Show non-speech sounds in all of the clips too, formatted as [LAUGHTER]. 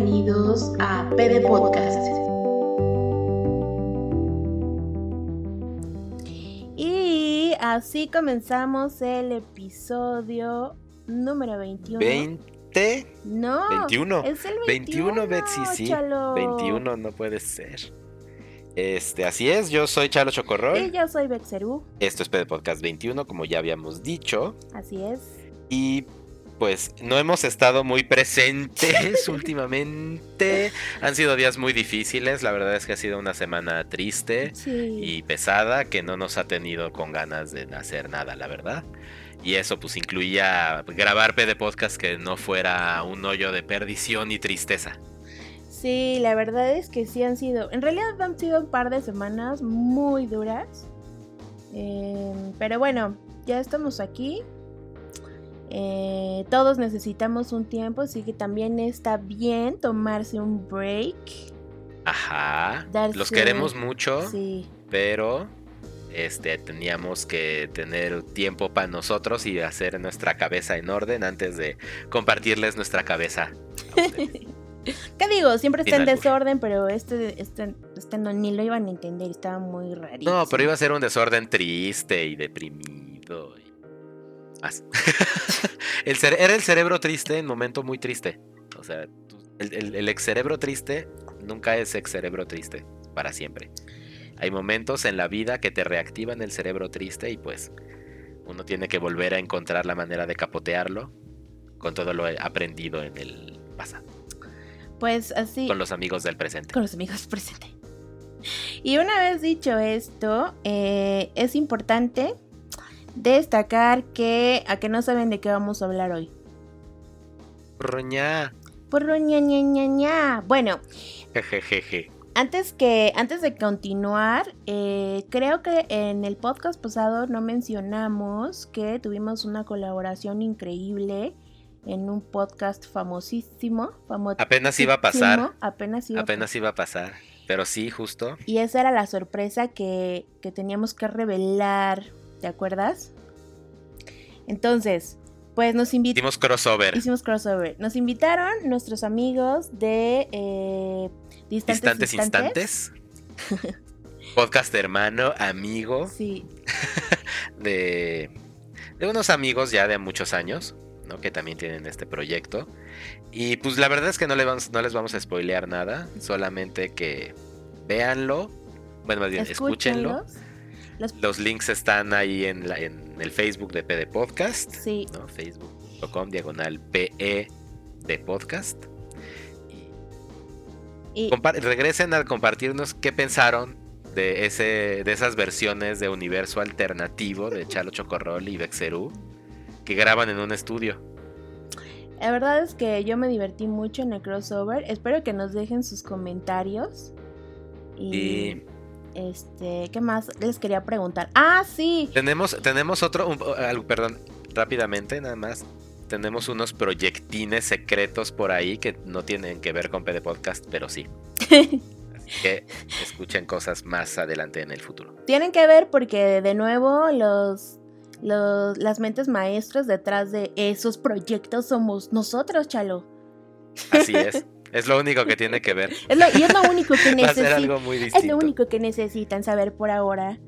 bienvenidos a PD Podcast. Y así comenzamos el episodio número 21. 20. No, 21. es el 21. 21, Betsy, sí. Chalo. 21 no puede ser. Este, así es, yo soy Chalo Chocorrol. Y yo soy Bexerú, Esto es PD Podcast 21, como ya habíamos dicho. así es. Y pues no hemos estado muy presentes [LAUGHS] últimamente. Han sido días muy difíciles. La verdad es que ha sido una semana triste Sí. y pesada que no nos ha tenido con ganas de hacer nada, la verdad. Y eso pues incluía grabar PD Podcast que no fuera un hoyo de perdición y tristeza. Sí, la verdad es que sí han sido, en realidad han sido un par de semanas muy duras. Eh, pero bueno, ya estamos aquí. Eh, todos necesitamos un tiempo, así que también está bien tomarse un break. Ajá. Darse- Los queremos mucho, Sí, pero este teníamos que tener tiempo para nosotros y hacer nuestra cabeza en orden antes de compartirles nuestra cabeza. [LAUGHS] ¿Qué digo? Siempre está en desorden, pero este, este, este no, ni lo iban a entender, estaba muy rarito. no, pero iba a ser un desorden triste y deprimido. [LAUGHS] el era el cerebro triste en momento muy triste. O sea, el, el- el ex cerebro triste nunca es ex cerebro triste para siempre. Hay momentos en la vida que te reactivan el cerebro triste y pues uno tiene que volver a encontrar la manera de capotearlo con todo lo aprendido en el pasado, Pues así, con los amigos del presente. con los amigos presentes. Y una vez dicho esto, eh, es importante destacar que a que no saben de qué vamos a hablar hoy. Roña. Por ña, ña, ña, ña. Bueno, Jejejeje. antes que antes de continuar, eh, creo que en el podcast pasado no mencionamos que tuvimos una colaboración increíble en un podcast famosísimo, famo- Apenas iba a pasar. apenas iba a Apenas iba a pasar. Pero sí, justo. Y esa era la sorpresa que, que teníamos que revelar, ¿te acuerdas? Entonces, pues nos invitaron. Hicimos crossover. Hicimos crossover. Nos invitaron nuestros amigos de eh, Distantes Distantes instantes. Podcast hermano, amigo Sí, [LAUGHS] de, de unos amigos ya de muchos años, ¿no? Que también tienen este proyecto. Y pues la verdad es que no, le vamos, no les vamos a spoilear nada, solamente que véanlo. Bueno, más bien, escúchenlo. Los- Los links están ahí en, la- en el Facebook de PD Podcast. Sí, ¿no? Facebook.com diagonal PE de podcast. Y regresen a compartirnos qué pensaron de ese de esas versiones de universo alternativo de Chalo Chocorrol y Bexerú que graban en un estudio. la verdad es que yo me divertí mucho en el crossover. Espero que nos dejen sus comentarios. Y Y este, ¿qué más les quería preguntar? Ah, sí. tenemos tenemos otro un- algo, perdón, rápidamente nada más. Tenemos unos proyectines secretos por ahí que no tienen que ver con PD Podcast, pero sí. [LAUGHS] Así que escuchen cosas más adelante en el futuro. Tienen que ver porque de nuevo los, los las mentes maestras detrás de esos proyectos somos nosotros, Chalo. Así es. [LAUGHS] Es lo único que tiene que ver. Es lo, y es lo único que [LAUGHS] a necesitan. Es lo único que necesitan saber por ahora.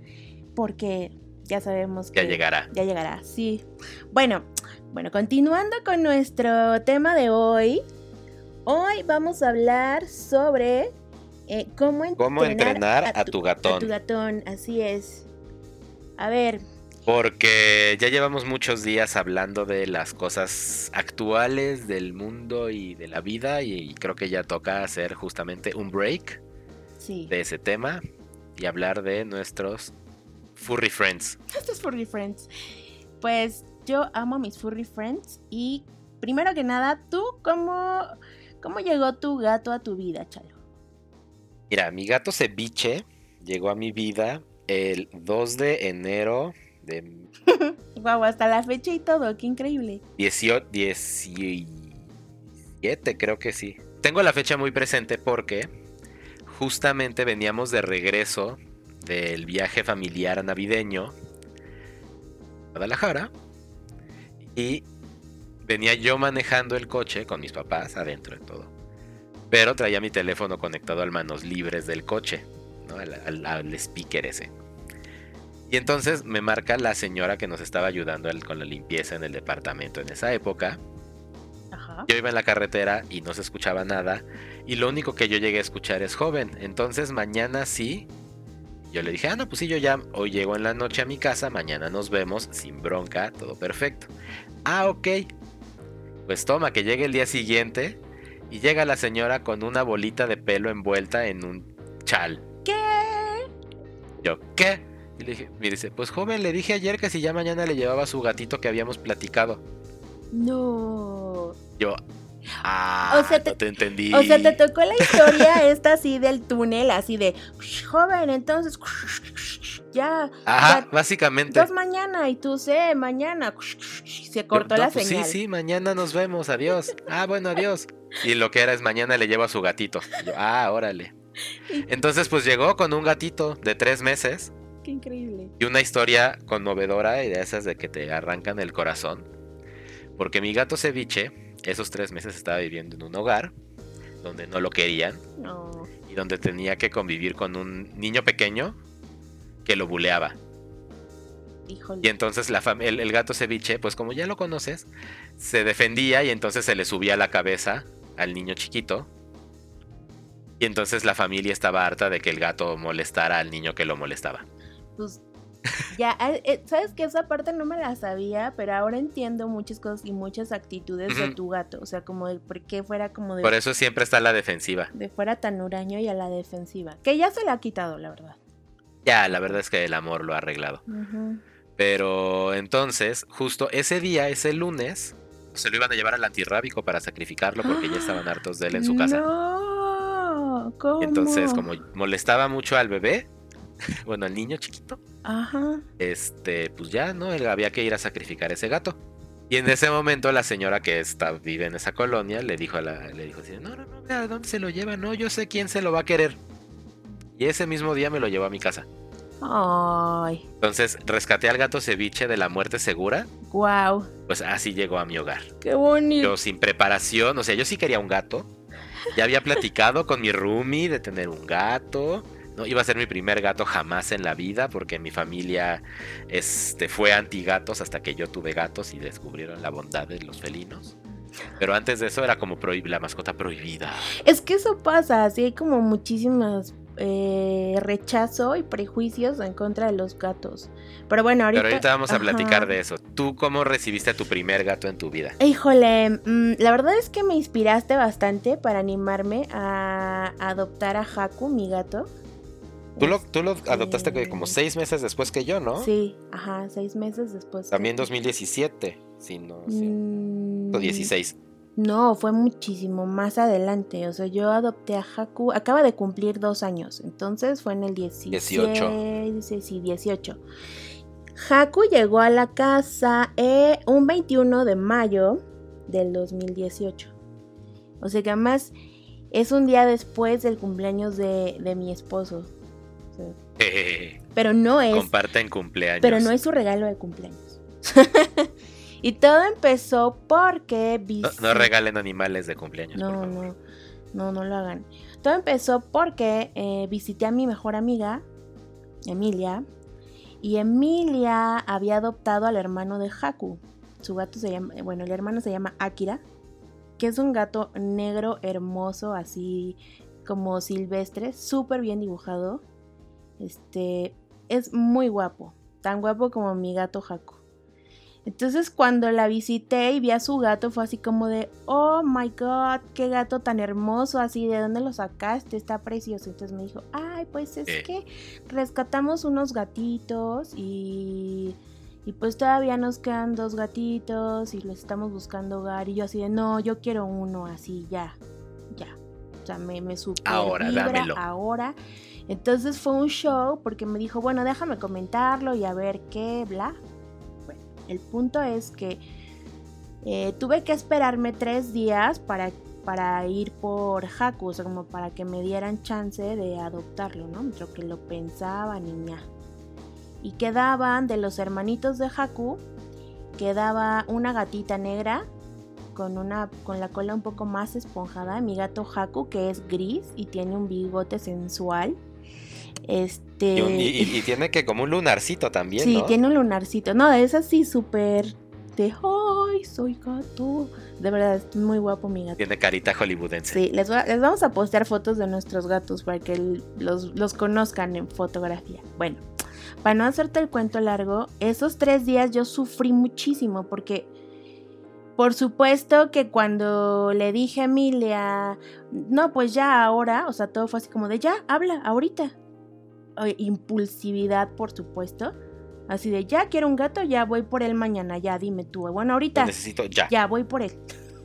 Porque ya sabemos que Ya llegará. ya llegará. Sí. Bueno, bueno, continuando con nuestro tema de hoy. Hoy vamos a hablar sobre eh, cómo entrenar, ¿Cómo entrenar a tu gatón? A tu gatón, así es. A ver, Porque ya llevamos muchos días hablando de las cosas actuales del mundo y de la vida y creo que ya toca hacer justamente un break sí. de ese tema y hablar de nuestros furry friends. Estos furry friends. Pues yo amo a mis furry friends y primero que nada, ¿tú cómo, cómo llegó tu gato a tu vida, Chalo? Mira, mi gato ceviche llegó a mi vida el 2 de enero de Guau, hasta la fecha y todo, qué increíble. 18, 17, creo que sí. Tengo la fecha muy presente porque justamente veníamos de regreso del viaje familiar navideño a Guadalajara y venía yo manejando el coche con mis papás adentro de todo. Pero traía mi teléfono conectado al manos libres del coche, ¿no? al, al- al speaker ese. Y entonces me marca la señora que nos estaba ayudando con la limpieza en el departamento en esa época. Ajá. Yo iba en la carretera y no se escuchaba nada. Y lo único que yo llegué a escuchar es joven. Entonces mañana sí. Yo le dije, ah, no, pues sí, yo ya hoy llego en la noche a mi casa. Mañana nos vemos sin bronca, todo perfecto. Ah, ok. Pues toma, que llegue el día siguiente. Y llega la señora con una bolita de pelo envuelta en un chal. ¿Qué? Yo, ¿qué? Y le dije, me dice, pues joven, le dije ayer que si ya mañana le llevaba su gatito que habíamos platicado. No. Yo, ah, O sea, te- no te entendí. O sea, te tocó la historia [LAUGHS] esta así del túnel, así de joven, entonces ya, Ajá, ya, básicamente. dos mañana y tú sé, mañana se cortó No, la pues señal. Sí, sí, mañana nos vemos, adiós. Ah, bueno, adiós. Y lo que era es mañana le llevo a su gatito. Yo, ah, órale. [LAUGHS] Entonces, pues llegó con un gatito de tres meses Qué increíble. y una historia conmovedora y de esas de que te arrancan el corazón. Porque mi gato ceviche, esos tres meses estaba viviendo en un hogar donde no lo querían No. y donde tenía que convivir con un niño pequeño que lo buleaba. Híjole. Y entonces la el, el gato ceviche, pues como ya lo conoces, se defendía y entonces se le subía la cabeza al niño chiquito. Y entonces la familia estaba harta de que el gato molestara al niño que lo molestaba. Pues ya, eh, eh, sabes que esa parte no me la sabía, pero ahora entiendo muchas cosas y muchas actitudes de tu gato. O sea, como de por qué fuera como de, Por eso siempre está la defensiva. de fuera tan huraño y a la defensiva. Que ya se la ha quitado, la verdad. Ya, la verdad es que el amor lo ha arreglado. Pero entonces, justo ese día, ese lunes, se lo iban a llevar al antirrábico para sacrificarlo porque ya estaban hartos de él en su casa. [GASPS] No, ¿cómo? Entonces, como molestaba mucho al bebé, [LAUGHS] bueno, al niño chiquito, Ajá. este, pues ya, ¿no? Él había que ir a sacrificar ese gato. Y en ese momento la señora que está, vive en esa colonia le dijo a la, le dijo así, no, no, no, vea, ¿a dónde se lo lleva? No, yo sé quién se lo va a querer. Y ese mismo día me lo llevó a mi casa. Ay, Entonces rescaté al gato ceviche de la muerte segura, wow, pues así llegó a mi hogar. qué bonito. Yo sin preparación, o sea, yo sí quería un gato. Ya había platicado con mi roomie de tener un gato. No iba a ser mi primer gato jamás en la vida porque mi familia este, fue anti gatos hasta que yo tuve gatos y descubrieron la bondad de los felinos. Pero antes de eso era como la mascota prohibida. Es que eso pasa, así hay como muchísimas eh, rechazo y prejuicios en contra de los gatos. Pero bueno, ahorita. Pero ahorita vamos a ajá. platicar de eso. ¿Tú cómo recibiste a tu primer gato en tu vida? Híjole, mm, la verdad es que me inspiraste bastante para animarme a adoptar a Haku, mi gato. Tú lo, tú lo adoptaste que como seis meses después que yo, ¿no? Sí, ajá, seis meses después. que- También 2017, si no, sí. Mm, O 16. No, fue muchísimo más adelante. O sea, yo adopté a Haku, acaba de cumplir dos años, entonces fue en el 17, sí, 18. Haku llegó a la casa eh, un 21 de mayo del 2018. O sea que además es un día después del cumpleaños de, de mi esposo. Pero no es Comparten cumpleaños. pero no es su regalo de cumpleaños. [LAUGHS] y todo empezó porque No, regalen animales de cumpleaños, por no, favor. no, no, no lo hagan. Todo empezó porque eh, visité a mi mejor amiga, Emilia, y Emilia había adoptado al hermano de Haku. Su gato se llama, bueno, el hermano se llama Akira, que es un gato negro hermoso, así como silvestre, súper bien dibujado. Este, es muy guapo, tan guapo como mi gato Haku. Entonces cuando la visité y vi a su gato fue así como de, oh my god, qué gato tan hermoso, así, ¿de dónde lo sacaste? Está precioso. Entonces me dijo, ay, pues es Eh. que rescatamos unos gatitos y, y pues todavía nos quedan dos gatitos y les estamos buscando hogar. Y yo así de, no, yo quiero uno así, ya, ya. O sea, me, me super Ahora, vibra dámelo. ahora. Entonces fue un show porque me dijo, bueno, déjame comentarlo y a ver qué, bla. Bueno, el punto es que eh, tuve que esperarme tres días para, para ir por Haku, o sea, como para que me dieran chance de adoptarlo, ¿no? Mientras que lo pensaba, niña. Y quedaban de los hermanitos de Haku, quedaba una gatita negra con una con la cola un poco más esponjada, mi gato Haku que es gris y tiene un bigote sensual. Este y, y, tiene que como un lunarcito también, Sí, tiene un lunarcito. No, es así súper de ¡Ay, soy gato! De verdad, es muy guapo mi gato. Tiene carita hollywoodense. Sí, les, les vamos a postear fotos de nuestros gatos para que los, los conozcan en fotografía. Bueno, para no hacerte el cuento largo, esos tres días yo sufrí muchísimo porque, por supuesto que cuando le dije a Emilia, no, pues ya ahora, o sea, todo fue así como de ya, habla, ahorita. Impulsividad, por supuesto. Así de, ya quiero un gato, ya voy por él mañana, ya dime tú. Bueno, ahorita. necesito ya. Ya voy por él.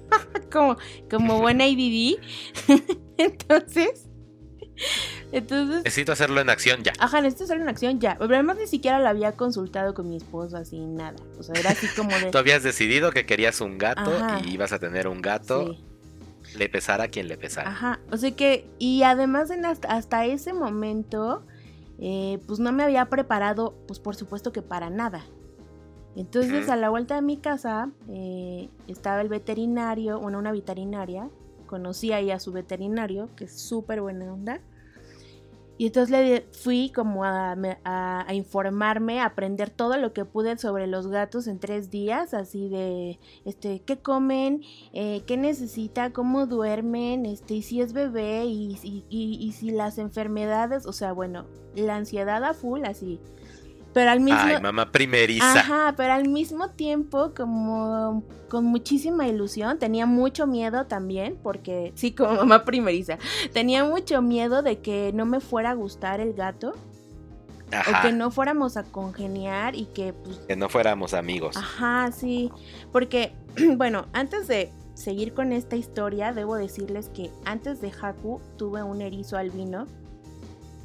[LAUGHS] como, como [LAUGHS] buena IDD. [LAUGHS] Entonces. Entonces. Necesito hacerlo en acción ya. Ajá, necesito hacerlo en acción ya. Pero además ni siquiera lo había consultado con mi esposo, así nada. O sea, era así como de. Tú habías decidido que querías un gato y ibas a tener un gato. Le pesara quien le pesara. Ajá. O sea que. Y además en hasta, hasta ese momento eh, pues no me había preparado, pues por supuesto que para nada. Entonces a la vuelta de mi casa eh, estaba el veterinario, bueno, una veterinaria, conocí ahí a su veterinario, que es súper buena onda. Y entonces le fui como a, informarme, a aprender todo lo que pude sobre los gatos en tres días, así de, este, qué comen, eh, qué necesita, cómo duermen, este, y si es bebé, y, y, y si las enfermedades, o sea, bueno, la ansiedad a full, así pero al mismo Ay, mamá primeriza. Ajá, pero al mismo tiempo como con muchísima ilusión, tenía mucho miedo también porque sí, como mamá primeriza, tenía mucho miedo de que no me fuera a gustar el gato. O que no fuéramos a congeniar y que pues... Que no fuéramos amigos. Ajá, sí. Porque, [CLEARS THROAT] bueno, antes de seguir con esta historia, debo decirles que antes de Haku tuve un erizo albino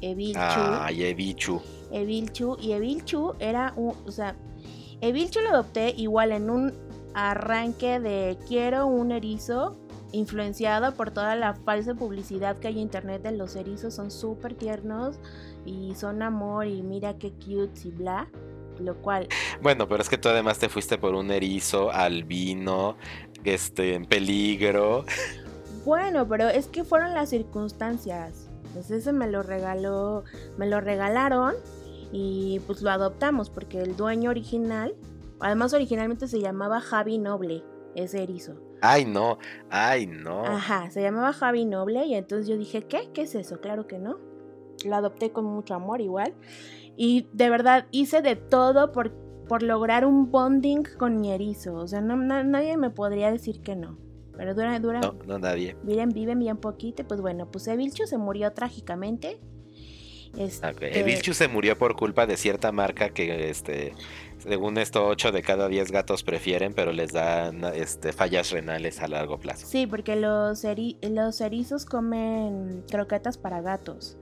Evilchu. Ay, Evilchu. Evilchu. Y Evilchu era un. O sea, Evilchu lo adopté igual en un arranque de quiero un erizo. Influenciado por toda la falsa publicidad que hay en internet de los erizos, son súper tiernos y son amor y mira qué cute y bla lo cual. Bueno, pero es que tú además te fuiste por un erizo albino, este, en peligro. Bueno, pero es que fueron las circunstancias. Pues ese me lo regaló, me lo regalaron y pues lo adoptamos porque el dueño original, además originalmente se llamaba Javi Noble, ese erizo. Ay, no, ay, no. Ajá, se llamaba Javi Noble y entonces yo dije, ¿qué? ¿Qué es eso? Claro que no. Lo adopté con mucho amor igual. Y de verdad hice de todo por, por lograr un bonding con mi erizo. O sea, no, nadie me podría decir que no. Pero dura, dura. No, no nadie. Viven, viven bien poquito. Pues bueno, pues Evilchu se murió trágicamente. Este... Evilchu se murió por culpa de cierta marca que, este, según esto, 8 de cada 10 gatos prefieren, pero les dan este, fallas renales a largo plazo. Sí, porque los, los erizos comen croquetas para gatos.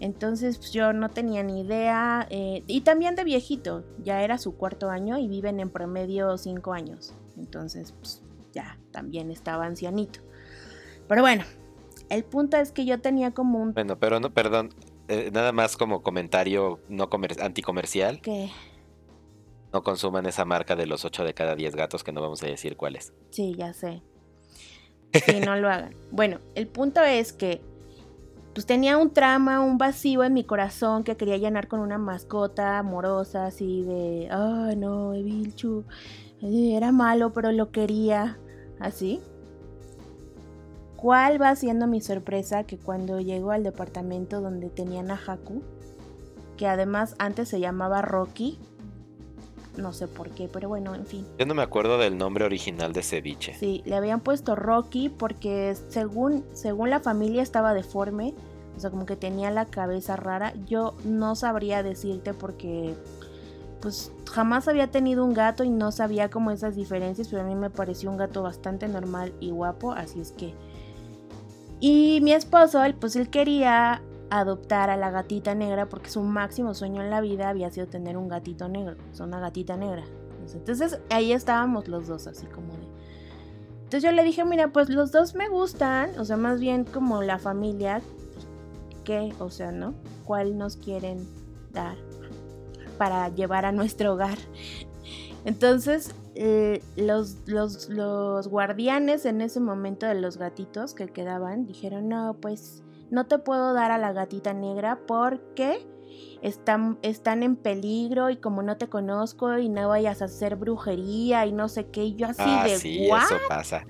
Entonces pues, yo no tenía ni idea. Eh, y también de viejito, ya era su cuarto año y viven en promedio 5 años. Entonces, pues ya también estaba ancianito. Pero bueno, el punto es que yo tenía como un... Bueno, pero no, perdón, eh, nada más como comentario no anticomercial. ¿Qué? No consuman esa marca de los 8 de cada 10 gatos que no vamos a decir cuál es. Sí, ya sé. [LAUGHS] Sí, no lo hagan. Bueno, el punto es que pues tenía un trama, un vacío en mi corazón que quería llenar con una mascota amorosa, así de, ay no, Evilchu, era malo, pero lo quería así. ¿Cuál va siendo mi sorpresa que cuando llego al departamento donde tenían a Haku, que además antes se llamaba Rocky, no sé por qué, pero bueno, en fin. Yo no me acuerdo del nombre original de ceviche. Sí, le habían puesto Rocky porque según, según la familia estaba deforme, o sea, como que tenía la cabeza rara. Yo no sabría decirte porque pues jamás había tenido un gato y no sabía como esas diferencias, pero a mí me pareció un gato bastante normal y guapo, así es que... Y mi esposo, él, pues él quería adoptar a la gatita negra porque su máximo sueño en la vida había sido tener un gatito negro, o sea, una gatita negra. Entonces ahí estábamos los dos, así como de... Entonces yo le dije, mira, pues los dos me gustan, o sea, más bien como la familia, ¿qué? O sea, ¿no? ¿Cuál nos quieren dar? para llevar a nuestro hogar. Entonces, los, los, los guardianes en ese momento de los gatitos que quedaban dijeron, no, pues no te puedo dar a la gatita negra porque están, están en peligro y como no te conozco y no vayas a hacer brujería y no sé qué, y yo así Ah, de sí, "¿What?". eso pasa.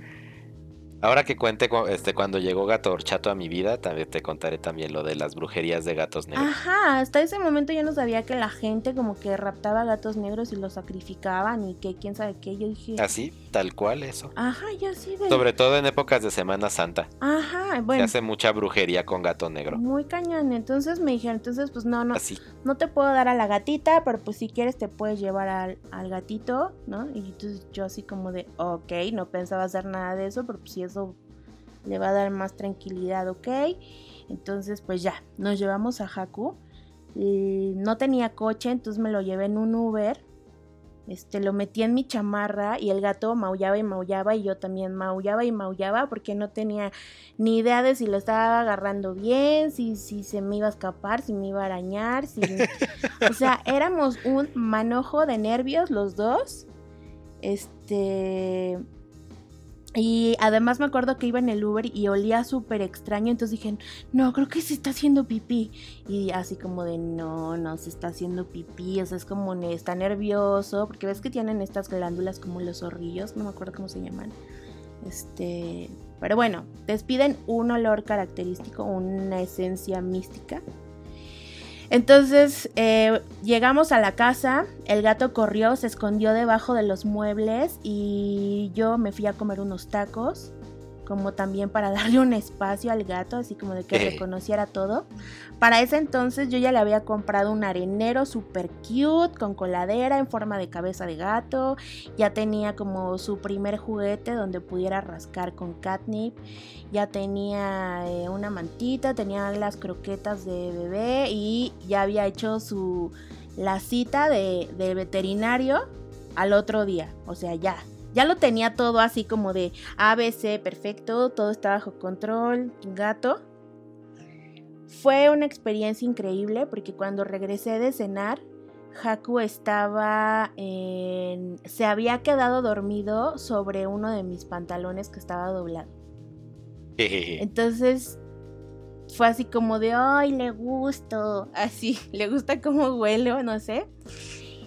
Ahora que cuente cu- este, cuando llegó Gato Horchato a mi vida, también te contaré también lo de las brujerías de gatos negros. Ajá, hasta ese momento yo no sabía que la gente como que raptaba gatos negros y los sacrificaban y que quién sabe qué. Yo dije, Así, tal cual eso. ajá, yo así de... Sobre todo en épocas de Semana Santa. Ajá, Se bueno, hace mucha brujería con gato negro. muy cañón. Entonces me dijeron, entonces pues no, no, Así. no te puedo dar a la gatita, pero pues si quieres te puedes llevar al, al gatito, ¿no? Y entonces yo así como de, ok, no pensaba hacer nada de eso, pero pues si eso le va a dar más tranquilidad, ok. Entonces pues ya, nos llevamos a Haku. Y no tenía coche, entonces me lo llevé en un Uber. Este, lo metí en mi chamarra y el gato maullaba y maullaba y yo también maullaba y maullaba porque no tenía ni idea de si lo estaba agarrando bien, si, si se me iba a escapar, si me iba a arañar, si... [LAUGHS] o sea, éramos un manojo de nervios los dos. Este... Y además me acuerdo que iba en el Uber y olía súper extraño, entonces dije, no, creo que se está haciendo pipí. Y así como de, no, no se está haciendo pipí, o sea, es como, está nervioso, porque ves que tienen estas glándulas como los zorrillos, no me acuerdo cómo se llaman. Este, pero bueno, despiden un olor característico, una esencia mística. Entonces eh, llegamos a la casa, el gato corrió, se escondió debajo de los muebles y yo me fui a comer unos tacos, como también para [LAUGHS] darle un espacio al gato, así como de que reconociera todo. Para ese entonces yo ya le había comprado un arenero super cute con coladera en forma de cabeza de gato, ya tenía como su primer juguete donde pudiera rascar con catnip, ya tenía eh, una mantita, tenía las croquetas de bebé y ya había hecho su la cita de, del veterinario al otro día, o sea, ya. Ya lo tenía todo así como de ABC, perfecto, todo está bajo control, gato. Fue una experiencia increíble porque cuando regresé de cenar, Haku estaba en... se había quedado dormido sobre uno de mis pantalones que estaba doblado. Entonces fue así como de, ay, le gusto, así, [LAUGHS] le gusta cómo huelo, no sé.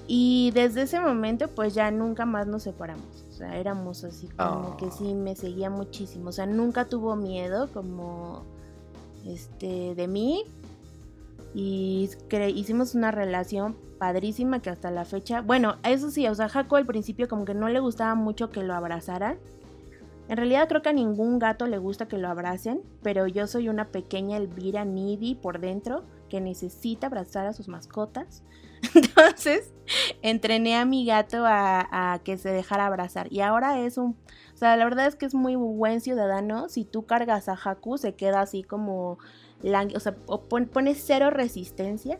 Y desde ese momento pues ya nunca más nos separamos. O sea, éramos así como que Oh. sí, me seguía muchísimo. O sea, nunca tuvo miedo como este de mí. Y hicimos una relación padrísima que hasta la fecha. Bueno, eso sí, o sea, Jaco al principio como que no le gustaba mucho que lo abrazaran. En realidad creo que a ningún gato le gusta que lo abracen, pero yo soy una pequeña Elvira needy por dentro que necesita abrazar a sus mascotas. [LAUGHS] Entonces, entrené a mi gato a, a que se dejara abrazar. Y ahora es un... O sea, la verdad es que es muy buen ciudadano. Si tú cargas a Haku, se queda así como... O sea, o pon- pone cero resistencia.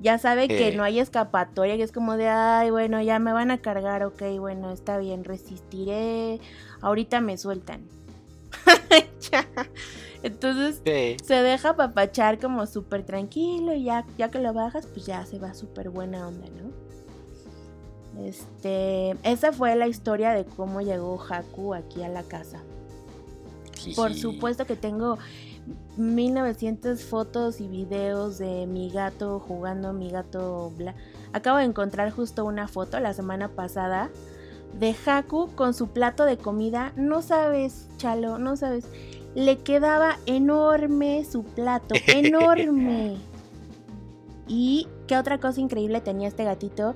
Ya sabe que no hay escapatoria, que es como de, ay, bueno, ya me van a cargar, ok, bueno, está bien, resistiré, ahorita me sueltan. [LAUGHS] Ya. Entonces Sí. se deja papachar como súper tranquilo y ya, ya que lo bajas, pues ya se va súper buena onda, ¿no? Este, esa fue la historia de cómo llegó Haku aquí a la casa. Por supuesto que tengo 1900 fotos y videos de mi gato jugando, mi gato bla. Acabo de encontrar justo una foto la semana pasada de Haku con su plato de comida. No sabes, Chalo, no sabes. Le quedaba enorme su plato, enorme. [LAUGHS] Y qué otra cosa increíble tenía este gatito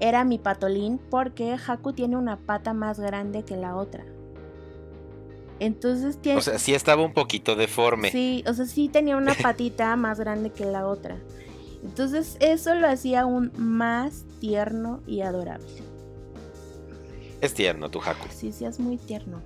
era mi patolín porque Haku tiene una pata más grande que la otra. Entonces tiene O sea, sí estaba un poquito deforme. Sí, o sea, sí tenía una [LAUGHS] patita más grande que la otra. Entonces eso lo hacía aún más tierno y adorable. Es tierno tu Haku. Sí, sí, es muy tierno.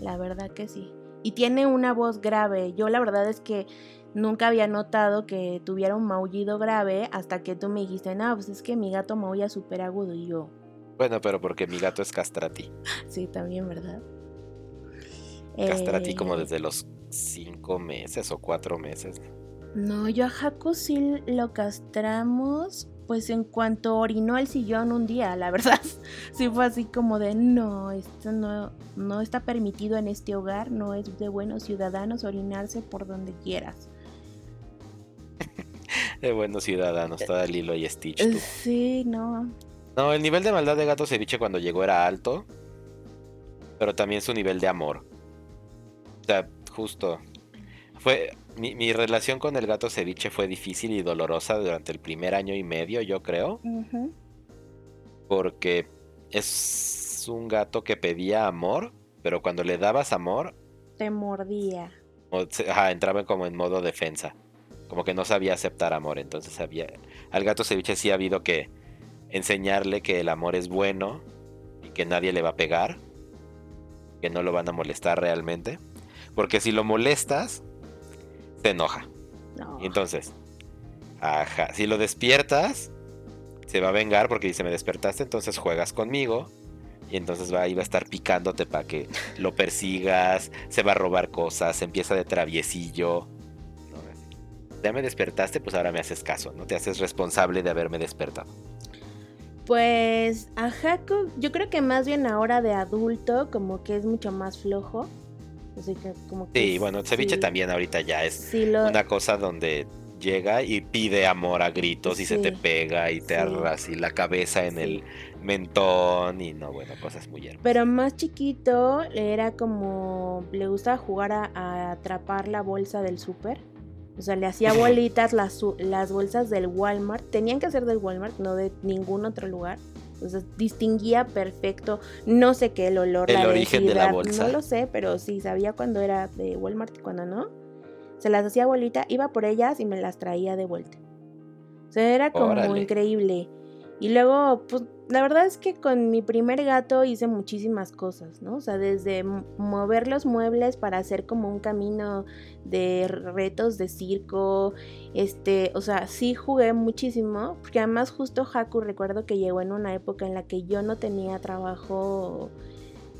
La verdad que sí. Y tiene una voz grave. Yo la verdad es que nunca había notado que tuviera un maullido grave hasta que tú me dijiste, no, pues es que mi gato maulla súper agudo. Y yo, Bueno, pero porque mi gato es castrati. [LAUGHS] sí, también, ¿verdad? Castrati Eh, como desde los cinco meses o cuatro meses. No, yo a Haku sí lo castramos pues en cuanto orinó el sillón un día, la verdad, [LAUGHS] sí fue así como de, no, esto no, no está permitido en este hogar, no es de buenos ciudadanos orinarse por donde quieras. [LAUGHS] De buenos ciudadanos, toda Lilo y Stitch. tú. Sí, no. No, el nivel de maldad de gato ceviche cuando llegó era alto, pero también su nivel de amor. O sea, justo. Fue. Mi, mi relación con el gato ceviche fue difícil y dolorosa durante el primer año y medio, yo creo. Porque es un gato que pedía amor, pero cuando le dabas amor, Te mordía. o ajá, entraba como en modo defensa. Como que no sabía aceptar amor. Entonces había. Al gato ceviche sí ha habido que enseñarle que el amor es bueno y que nadie le va a pegar. Que no lo van a molestar realmente. Porque si lo molestas, se enoja. No. Y entonces, ajá, si lo despiertas, se va a vengar porque dice, me despertaste, entonces juegas conmigo. Y entonces va, va a estar picándote para que lo persigas, se va a robar cosas, empieza de traviesillo. Ya me despertaste, pues ahora me haces caso, no te haces responsable de haberme despertado. Pues a yo creo que más bien ahora de adulto, como que es mucho más flojo. Sea, que como que Sí, bueno, ceviche sí, también ahorita ya es Sí, lo, una cosa donde llega y pide amor a gritos y se te Sí, pega y te sí. arra así la cabeza en Sí. el mentón y no, bueno, cosas muy hermosas. Pero más chiquito era como le gustaba jugar a, a atrapar la bolsa del súper. O sea, le hacía [LAUGHS] bolitas las, las bolsas del Walmart. Tenían que ser del Walmart, no de ningún otro lugar. Sea, distinguía perfecto, no sé qué, el olor, El la origen de la bolsa. No lo sé, pero sí sabía cuando era de Walmart y cuando no. Se las hacía bolita, iba por ellas y me las traía de vuelta. O sea, era como Órale. increíble. Y luego, pues, la verdad es que con mi primer gato hice muchísimas cosas, ¿no? O sea, desde mover los muebles para hacer como un camino de retos de circo, este, o sea, sí jugué muchísimo, porque además justo Haku recuerdo que llegó en una época en la que yo no tenía trabajo,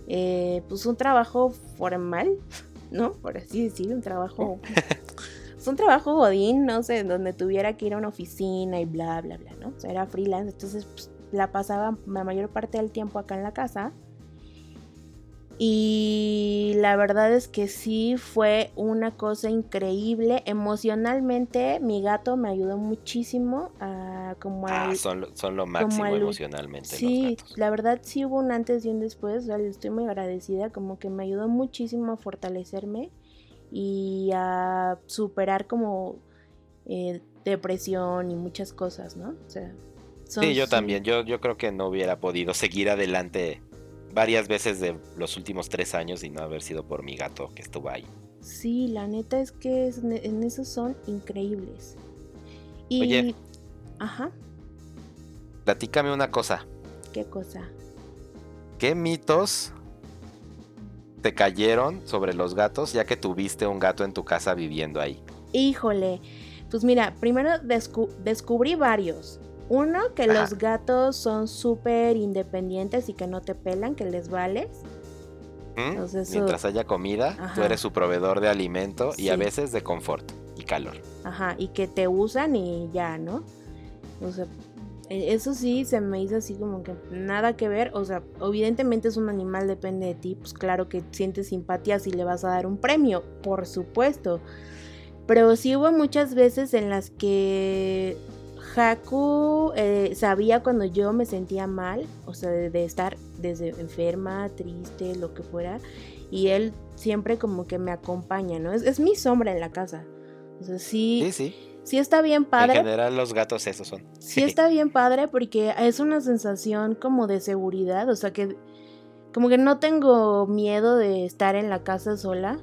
eh, pues un trabajo formal, [LAUGHS] ¿no? Por así decirlo, un trabajo... [LAUGHS] Un trabajo godín, no sé, donde tuviera que ir a una oficina y bla, bla, bla, ¿no? O sea, era freelance, entonces pues, la pasaba la mayor parte del tiempo acá en la casa. Y la verdad es que sí fue una cosa increíble. Emocionalmente, mi gato me ayudó muchísimo a como Ah, son, lo- son lo máximo emocionalmente Sí, los la verdad sí hubo un antes y un después, o sea, le estoy muy agradecida, como que me ayudó muchísimo a fortalecerme y a superar como eh, depresión y muchas cosas, ¿no? O sea, Sí, yo también. Yo, yo creo que no hubiera podido seguir adelante varias veces de los últimos tres años y no haber sido por mi gato que estuvo ahí. Sí, la neta es que es- en eso son increíbles. Y... Oye. Ajá, Platícame una cosa. qué cosa. ¿Qué mitos te cayeron sobre los gatos ya que tuviste un gato en tu casa viviendo ahí? Híjole, pues mira, primero descu- descubrí varios. Uno, que Ajá. los gatos son súper independientes y que no te pelan, que les vales. ¿Mm? Entonces, Mientras haya comida, tú eres su proveedor de alimento y a veces de confort y calor. Ajá, y que te usan y ya, ¿no? O sea, e- eso sí se me hizo así como que nada que ver. O sea, evidentemente es un animal, depende de ti. Pues claro que sientes simpatía si le vas a dar un premio, por supuesto. Pero sí hubo muchas veces en las que Haku eh, sabía cuando yo me sentía mal, o sea, de, de estar desde enferma, triste, lo que fuera. Y él siempre como que me acompaña, ¿no? Es, es mi sombra en la casa. O sea, sí, Sí, sí. sí está bien En padre. general los gatos esos son. Sí [LAUGHS] está bien padre porque es una sensación como de seguridad, o sea que como que no tengo miedo de estar en la casa sola.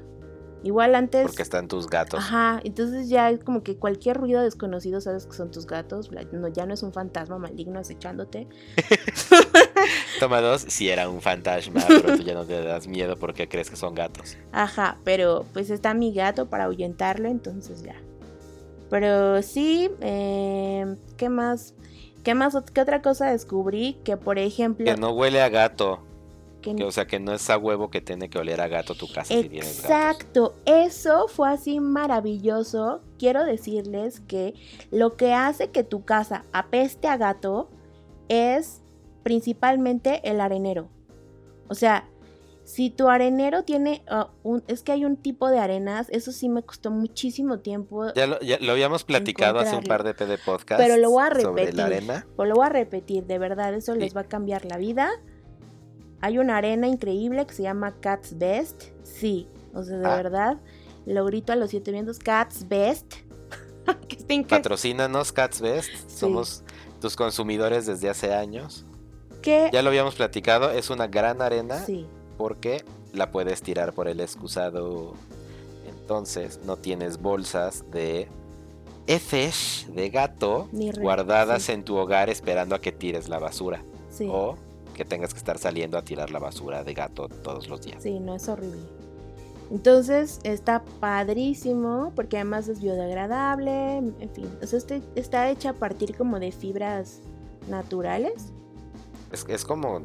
Igual antes... Porque están tus gatos. Ajá, entonces ya es como que cualquier ruido desconocido sabes que son tus gatos, no, ya no es un fantasma maligno acechándote. [LAUGHS] Toma dos, si era un fantasma, pero tú ya no te das miedo porque crees que son gatos. Ajá, pero pues está mi gato para ahuyentarlo, entonces ya. Pero sí, eh, ¿qué más? ¿Qué más? ¿Qué otra cosa descubrí? Que por ejemplo... Que no huele a gato. Que Que, o sea, que no es a huevo que tiene que oler a gato tu casa si. Exacto, eso fue así maravilloso. Quiero decirles que lo que hace que tu casa apeste a gato es principalmente el arenero. O sea, si tu arenero tiene uh, un, es que hay un tipo de arenas, eso sí me costó muchísimo tiempo, Ya lo, ya lo habíamos platicado hace un par de PD podcasts. pero lo voy a Sobre repetir. la arena. Pues lo voy a repetir, de verdad, eso les va a cambiar la vida. Hay una arena increíble que se llama Cat's Best. Sí, o sea, de Ah. verdad, lo grito a los siete vientos, Cat's Best. [LAUGHS] que está increíble. Patrocínanos, Cats Best. Somos tus consumidores desde hace años. Que Ya lo habíamos platicado, es una gran arena sí, porque la puedes tirar por el excusado. Entonces no tienes bolsas de heces de gato Ni guardadas sí. en tu hogar esperando a que tires la basura. sí, O que tengas que estar saliendo a tirar la basura de gato todos los días. sí, no es horrible. Entonces está padrísimo porque además es biodegradable, en fin, o sea, este- está hecha a partir como de fibras naturales. Es, es como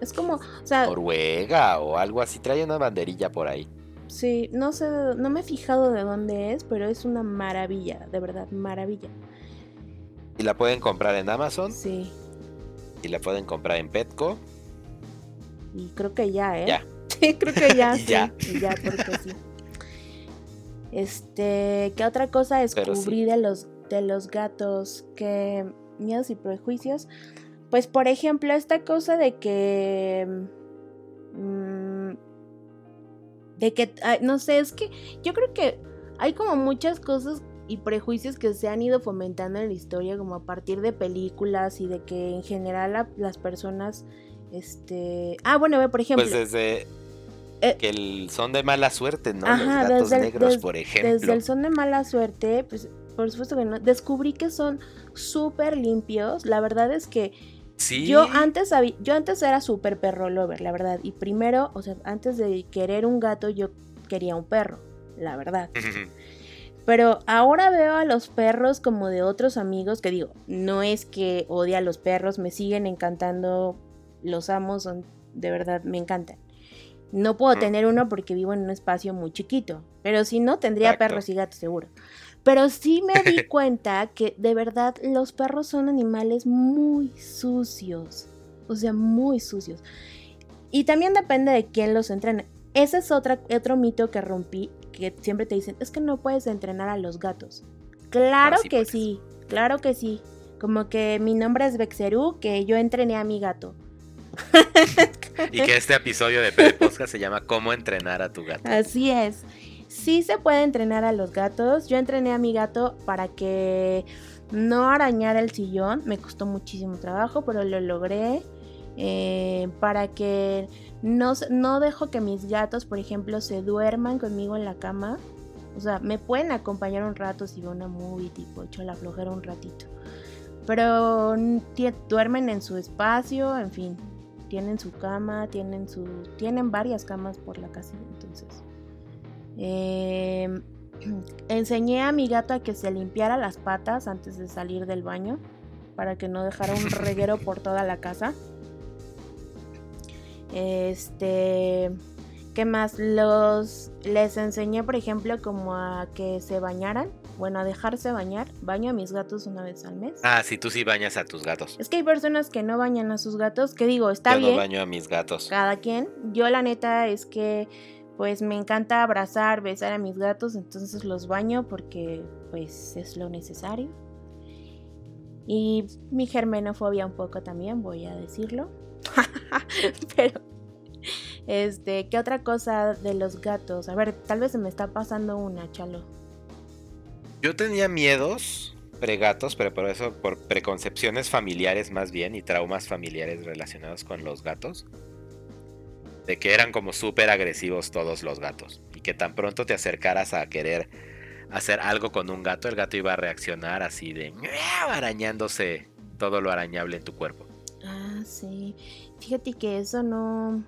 Es como, o sea, Noruega o algo así. Trae una banderilla por ahí. Sí, no sé, no me he fijado de dónde es, pero es una maravilla, de verdad, maravilla. Y la pueden comprar en Amazon. Sí, Y la pueden comprar en Petco. y creo que ya, ¿eh? Ya. [LAUGHS] Sí, creo que ya, [LAUGHS] sí. ya. ya, porque sí. Este, ¿qué otra cosa descubrí sí. de los de los gatos que miedos y prejuicios? Pues por ejemplo, esta cosa de que mm, de que no sé, es que yo creo que hay como muchas cosas y prejuicios que se han ido fomentando en la historia como a partir de películas y de que en general la- las personas este, ah, bueno, por ejemplo, Pues desde Eh, que el- son de mala suerte, ¿no? Ajá, Los gatos desde negros, des- por ejemplo. Desde el son de mala suerte, pues por supuesto que no. Descubrí que son súper limpios. La verdad es que Sí. yo antes yo antes era súper perro lover, la verdad. Y primero, o sea, antes de querer un gato, yo quería un perro, la verdad. Pero ahora veo a los perros como de otros amigos que digo, no es que odie a los perros, me siguen encantando, los amo, son de verdad, me encantan. No puedo Mm. tener uno porque vivo en un espacio muy chiquito, pero si no, tendría Exacto. perros y gatos seguro. Pero sí me di [LAUGHS] cuenta que de verdad los perros son animales muy sucios, o sea, muy sucios. Y también depende de quién los entrena. Ese es otra, otro mito que rompí, siempre te dicen, es que no puedes entrenar a los gatos. Claro Ah, sí que puedes. sí, claro que sí. Como que mi nombre es Bexerú, que yo entrené a mi gato. y que este episodio de PD Podcast se llama ¿Cómo entrenar a tu gato? Así es. Sí se puede entrenar a los gatos. Yo entrené a mi gato para que no arañara el sillón. Me costó muchísimo trabajo, pero lo logré. Eh, para que no, no dejo que mis gatos, por ejemplo, se duerman conmigo en la cama. O sea, me pueden acompañar un rato si veo una movie, tipo, echo la flojera un ratito. Pero duermen en su espacio, en fin. Tienen su cama, tienen su. Tienen varias camas por la casa, entonces. Eh, [CLEARS THROAT] enseñé a mi gato a que se limpiara las patas antes de salir del baño. Para que no dejara un [LAUGHS] reguero por toda la casa. Este. ¿Qué más? Los. Les enseñé, por ejemplo, como a que se bañaran. Bueno, a dejarse bañar. Baño a mis gatos una vez al mes. Ah, sí, tú sí bañas a tus gatos. Es que hay personas que no bañan a sus gatos. Que digo, está Yo bien no baño a mis gatos. cada quien. Yo la neta es que pues me encanta abrazar, besar a mis gatos, entonces los baño porque pues es lo necesario. Y mi germenofobia un poco también, voy a decirlo. [LAUGHS] Pero este, ¿qué otra cosa de los gatos? A ver, tal vez se me está pasando una, chalo. Yo tenía miedos pregatos, pero por eso, por preconcepciones familiares más bien y traumas familiares relacionados con los gatos. De que eran como súper agresivos todos los gatos. Y que tan pronto te acercaras a querer hacer algo con un gato, el gato iba a reaccionar así de arañándose todo lo arañable en tu cuerpo. Ah, sí. Fíjate que eso no,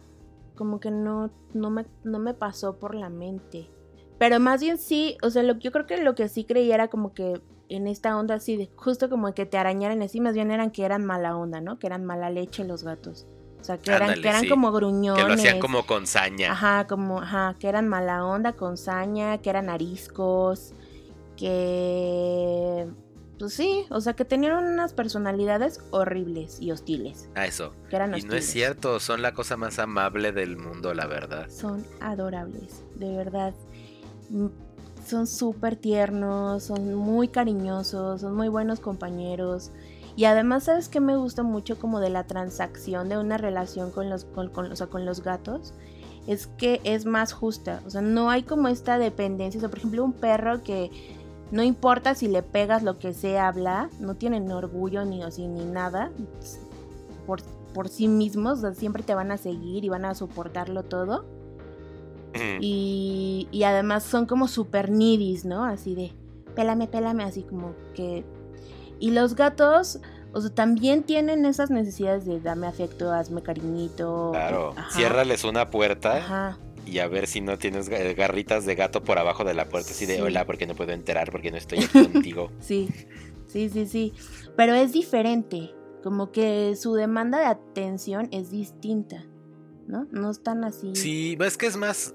como que no, no me, no me pasó por la mente. Pero más bien sí, o sea, lo, yo creo que lo que sí creía era como que en esta onda así de justo como que te arañaran así, más bien eran que eran mala onda, ¿no? Que eran mala leche los gatos. O sea, que eran, Ándale, que eran sí. como Que gruñones. lo hacían como con saña. Ajá, como, ajá, que eran mala onda con saña, que eran ariscos, que... Pues sí, o sea, que tenían unas personalidades horribles y hostiles. A eso. Que eran Y hostiles. no es cierto, son la cosa más amable del mundo, la verdad. Son adorables, de verdad. Mm, Son súper tiernos, son muy cariñosos, son muy buenos compañeros. Y además, ¿sabes qué me gusta mucho como de la transacción de una relación con los, con, con- o sea, con los gatos? Es que es más justa. O sea, no hay como esta dependencia. O sea, por ejemplo, un perro que no importa si le pegas lo que sea, habla, no tienen orgullo ni, o sí, ni nada por, por sí mismos. O sea, siempre te van a seguir y van a soportarlo todo. Y, y además son como super needies, ¿no? Así de, pélame, pélame, así como que... Y los gatos, o sea, también tienen esas necesidades de dame afecto, hazme cariñito. Claro, Ajá, ciérrales una puerta Ajá, y a ver si no tienes ga- garritas de gato por abajo de la puerta, así de Sí. hola, porque no puedo enterar, porque no estoy aquí contigo. [LAUGHS] sí, sí, sí, sí. Pero es diferente, como que su demanda de atención es distinta, ¿no? No están así. Sí, es que es más,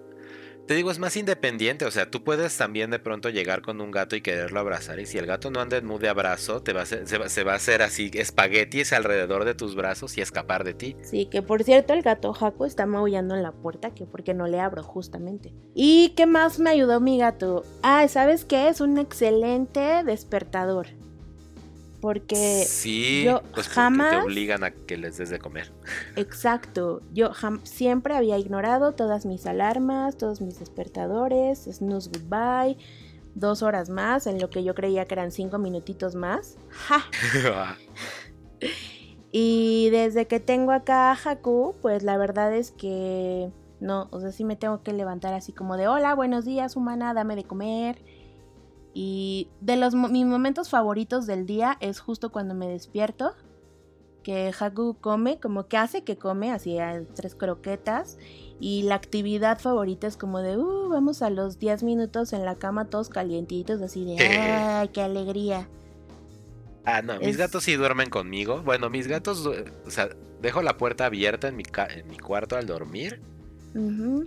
te digo, es más independiente, o sea, tú puedes también de pronto llegar con un gato y quererlo abrazar, y si el gato no anda en mood de abrazo, te va a se, va, se va a hacer así espaguetis alrededor de tus brazos y escapar de ti. Sí, que por cierto el gato Jaco está maullando en la puerta, que porque no le abro justamente. ¿Y qué más me ayudó mi gato? Ah, ¿sabes qué? Es un excelente despertador. Porque, sí, yo pues porque jamás- te obligan a que les des de comer. [LAUGHS] exacto, yo jam- siempre había ignorado todas mis alarmas, todos mis despertadores, snooze goodbye, dos horas más, en lo que yo creía que eran cinco minutitos más. ¡Ja! [LAUGHS] Y desde que tengo acá a Haku, pues la verdad es que no, o sea, sí me tengo que levantar así como de hola, buenos días, humana, dame de comer. Y de los mis momentos favoritos del día es justo cuando me despierto, que Haku come, como que hace que come, así a tres croquetas. Y la actividad favorita es como de, uh, vamos a los 10 minutos en la cama todos calientitos, así de, ay, qué alegría. Ah, no, mis Es- gatos sí duermen conmigo. Bueno, mis gatos, o sea, dejo la puerta abierta en mi, ca- en mi cuarto al dormir,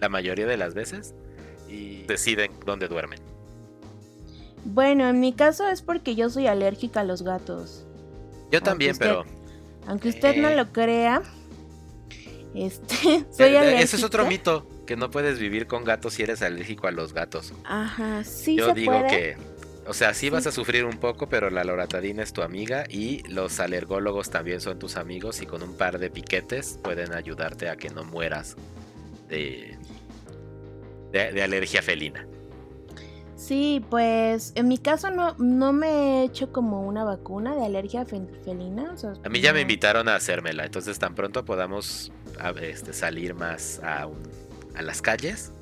la mayoría de las veces, y deciden dónde duermen. Bueno, en mi caso es porque yo soy alérgica a los gatos. Yo también, usted- pero Aunque usted no Eh. lo crea, este, [LAUGHS] soy eh, alérgica. ese es otro mito, que no puedes vivir con gatos si eres alérgico a los gatos. Ajá, sí Yo se digo puede. que, o sea, sí vas a sufrir un poco, pero la loratadina es tu amiga y los alergólogos también son tus amigos y con un par de piquetes pueden ayudarte a que no mueras de, de, de alergia felina. Sí, pues en mi caso no, no me he hecho como una vacuna de alergia fe- felina. o sea, A mí ya me invitaron a hacérmela, entonces tan pronto podamos a- este, salir más a, un- a las calles,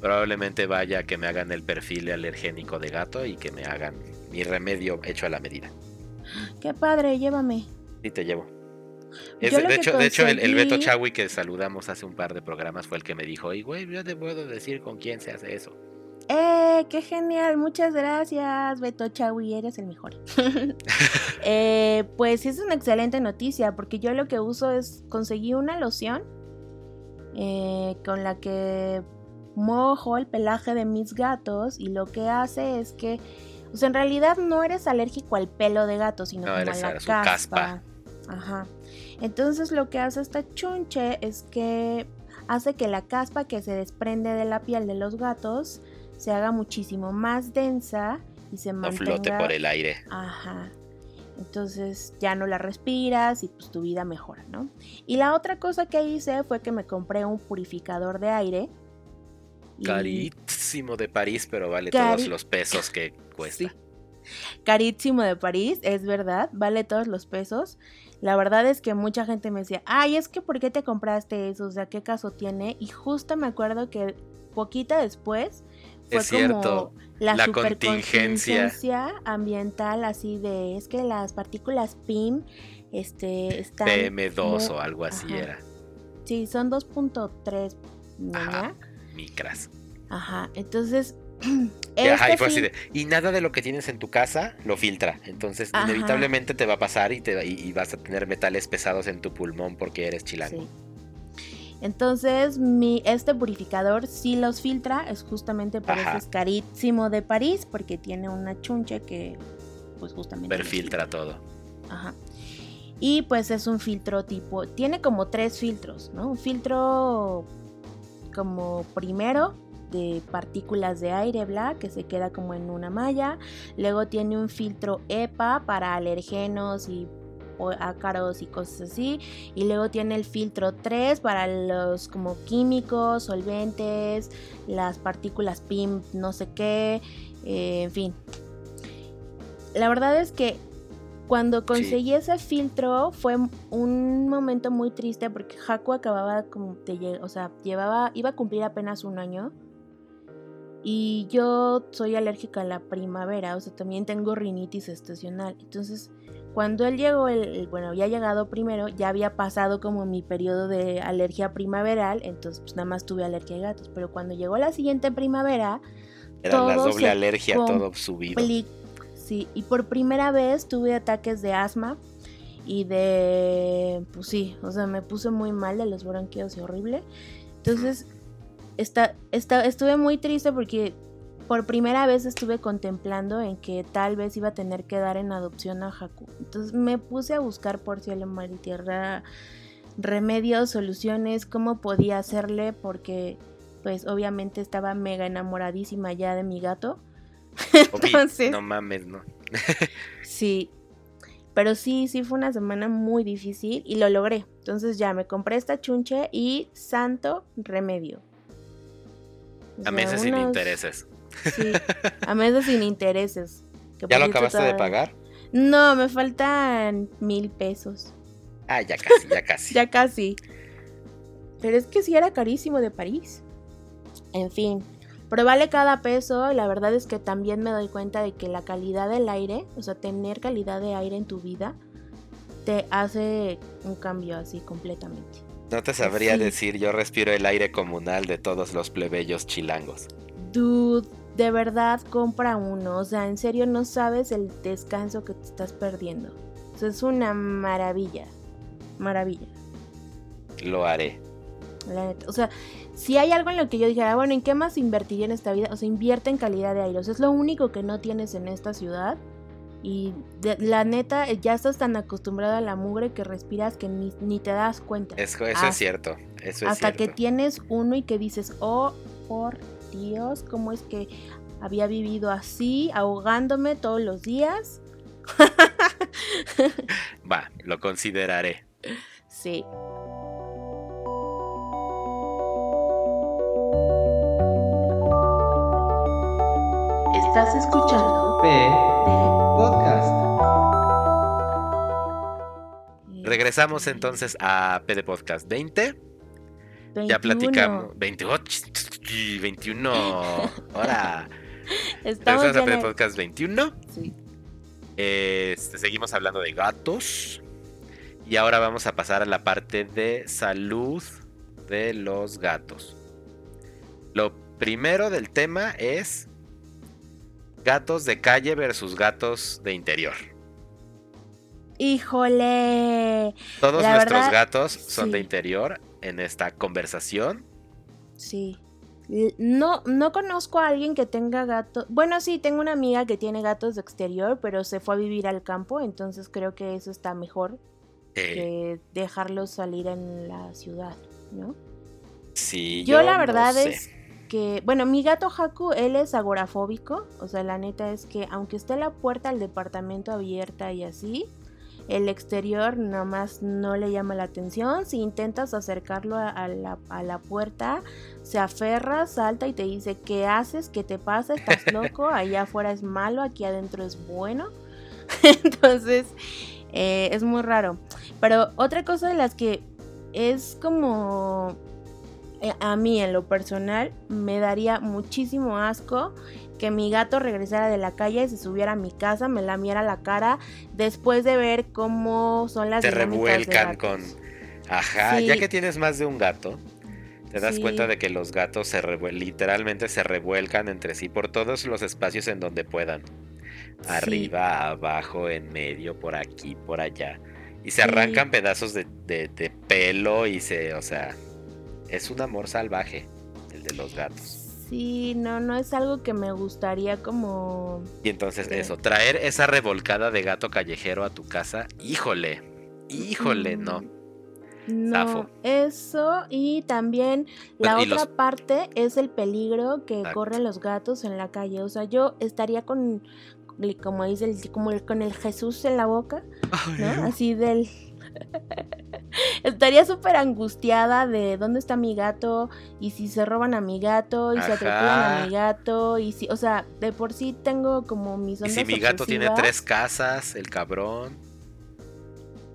probablemente vaya a que me hagan el perfil alergénico de gato y que me hagan mi remedio hecho a la medida. Qué padre, llévame. Y te llevo. Es- de, hecho, de hecho, el, el Beto Chawi que saludamos hace un par de programas fue el que me dijo, y güey, yo te puedo decir con quién se hace eso. ¡Eh! ¡Qué genial! Muchas gracias, Beto Chawi, eres el mejor. [LAUGHS] Eh, pues es una excelente noticia, porque yo lo que uso es conseguí una loción eh, con la que mojo el pelaje de mis gatos y lo que hace es que, o sea, en realidad no eres alérgico al pelo de gato, sino No, como eres a a la caspa. Ajá. Entonces lo que hace esta chunche es que hace que la caspa que se desprende de la piel de los gatos se haga muchísimo más densa y se mantenga flote por el aire. Ajá. Entonces ya no la respiras y pues tu vida mejora, ¿no? Y la otra cosa que hice fue que me compré un purificador de aire. y- Carísimo de París, pero vale Cari- todos los pesos que cuesta. Sí. Carísimo de París, es verdad, vale todos los pesos. La verdad es que mucha gente me decía, ay, es que ¿por qué te compraste eso? O sea, ¿qué caso tiene? Y justo me acuerdo que poquita después fue Es cierto, como la, la super contingencia. contingencia ambiental así de, es que las partículas PIM este, están... PM2 mu- o algo así Ajá. era. Sí, son 2.3, Ajá. ¿no? Micras. Ajá, entonces... Y, ajá, y este fue así de, y nada de lo que tienes en tu casa lo filtra. Entonces, Ajá. inevitablemente te va a pasar y, te, y, y vas a tener metales pesados en tu pulmón porque eres chilango. Sí. Entonces, mi, este purificador sí los filtra, es justamente por eso es carísimo de París, porque tiene una chunche que, pues justamente... Perfiltra todo. Ajá. Y pues es un filtro tipo, tiene como tres filtros, ¿no? Un filtro como primero de partículas de aire, bla, que se queda como en una malla. Luego tiene un filtro EPA para alergenos y o- ácaros y cosas así. Y luego tiene el filtro 3 para los como químicos, solventes, las partículas PIM, no sé qué, eh, en fin. La verdad es que cuando conseguí ese filtro fue un momento muy triste porque Haku acababa como de o sea, llevaba iba a cumplir apenas un año. Y yo soy alérgica a la primavera, o sea, también tengo rinitis estacional. Entonces, cuando él llegó, el, el- bueno, había llegado primero, ya había pasado como mi periodo de alergia primaveral, entonces pues nada más tuve alergia de gatos. Pero cuando llegó la siguiente primavera, Era la doble alergia, todo subido. Sí, y por primera vez tuve ataques de asma y de, pues sí, o sea, me puse muy mal de los bronquios y horrible. Entonces, esta, esta- estuve muy triste porque por primera vez estuve contemplando en que tal vez iba a tener que dar en adopción a Haku. Entonces me puse a buscar por cielo, mar y tierra remedios, soluciones, cómo podía hacerle porque pues obviamente estaba mega enamoradísima ya de mi gato. [LAUGHS] Entonces, no mames, no. [LAUGHS] Sí, pero sí, sí fue una semana muy difícil y lo logré. Entonces ya me compré esta chunche y santo remedio. O A meses sin unos- intereses. Sí, a meses sin intereses. que ¿Ya lo acabaste de pagar? No, me faltan mil pesos. Ah, ya casi, ya casi. [LAUGHS] Ya casi. Pero es que sí era carísimo de París. En fin, pero vale cada peso y la verdad es que también me doy cuenta de que la calidad del aire, o sea, tener calidad de aire en tu vida, te hace un cambio así completamente. No te sabría Sí. decir, yo respiro el aire comunal de todos los plebeyos chilangos. Dude, de verdad compra uno, o sea, en serio no sabes el descanso que te estás perdiendo. O sea, es una maravilla, maravilla. Lo haré. La neta. O sea, si hay algo en lo que yo dijera, bueno, ¿en qué más invertiría en esta vida? O sea, invierte en calidad de aire. O sea, es lo único que no tienes en esta ciudad. Y de- la neta, ya estás tan acostumbrado a la mugre que respiras que ni, ni te das cuenta. Eso, eso Hasta- es cierto. Eso es Hasta que tienes uno y que dices, oh, por Dios, ¿cómo es que había vivido así, ahogándome todos los días? [LAUGHS] Va, lo consideraré. Sí. Estás escuchando P De- Podcast. Regresamos entonces a PD Podcast 20. Ya 21. platicamos. 28. 21. [LAUGHS] [LAUGHS] Ahora. Estamos en el- Podcast 21. sí. Este, seguimos hablando de gatos. Y ahora vamos a pasar a la parte de salud de los gatos. Lo primero del tema es gatos de calle versus gatos de interior. Híjole. Todos La nuestros verdad, gatos son de interior en esta conversación. Sí. No, no conozco a alguien que tenga gato. Bueno, sí, tengo una amiga que tiene gatos de exterior, pero se fue a vivir al campo, entonces creo que eso está mejor Eh, que dejarlos salir en la ciudad, ¿no? sí, Yo, la no verdad sé. es que, bueno, mi gato Haku, él es agorafóbico, o sea, la neta es que aunque esté la puerta del departamento abierta y así, el exterior nada más no le llama la atención. Si intentas acercarlo a, la, a la puerta, se aferra, salta y te dice, ¿qué haces? ¿Qué te pasa? ¿Estás [LAUGHS] loco? Allá afuera es malo, aquí adentro es bueno. [LAUGHS] Entonces, eh, es muy raro. Pero otra cosa de las que es como eh, a mí en lo personal me daría muchísimo asco que mi gato regresara de la calle y se subiera a mi casa, me lamiera la cara después de ver cómo son las Te de revuelcan con... Ajá, Sí. ya que tienes más de un gato, te das Sí. cuenta de que los gatos se revuel- literalmente se revuelcan entre sí por todos los espacios en donde puedan. Arriba, abajo, en medio, por aquí, por allá. Y se arrancan pedazos de, de- de pelo y se, o sea, es un amor salvaje, el de los gatos. Sí, no, no es algo que me gustaría como... Y entonces Sí. eso, traer esa revolcada de gato callejero a tu casa, híjole, híjole, Mm, no. No, Zafo. eso y también la y otra los- parte es el peligro que Exacto. corren los gatos en la calle. O sea, yo estaría con, como dice, el, como el- con el Jesús en la boca, ¿no? Así del... [LAUGHS] Estaría súper angustiada de dónde está mi gato y si se roban a mi gato y se Ajá. atropelan a mi gato y si, o sea, de por sí tengo como mis Y ondas si mi gato tiene tres casas, el cabrón.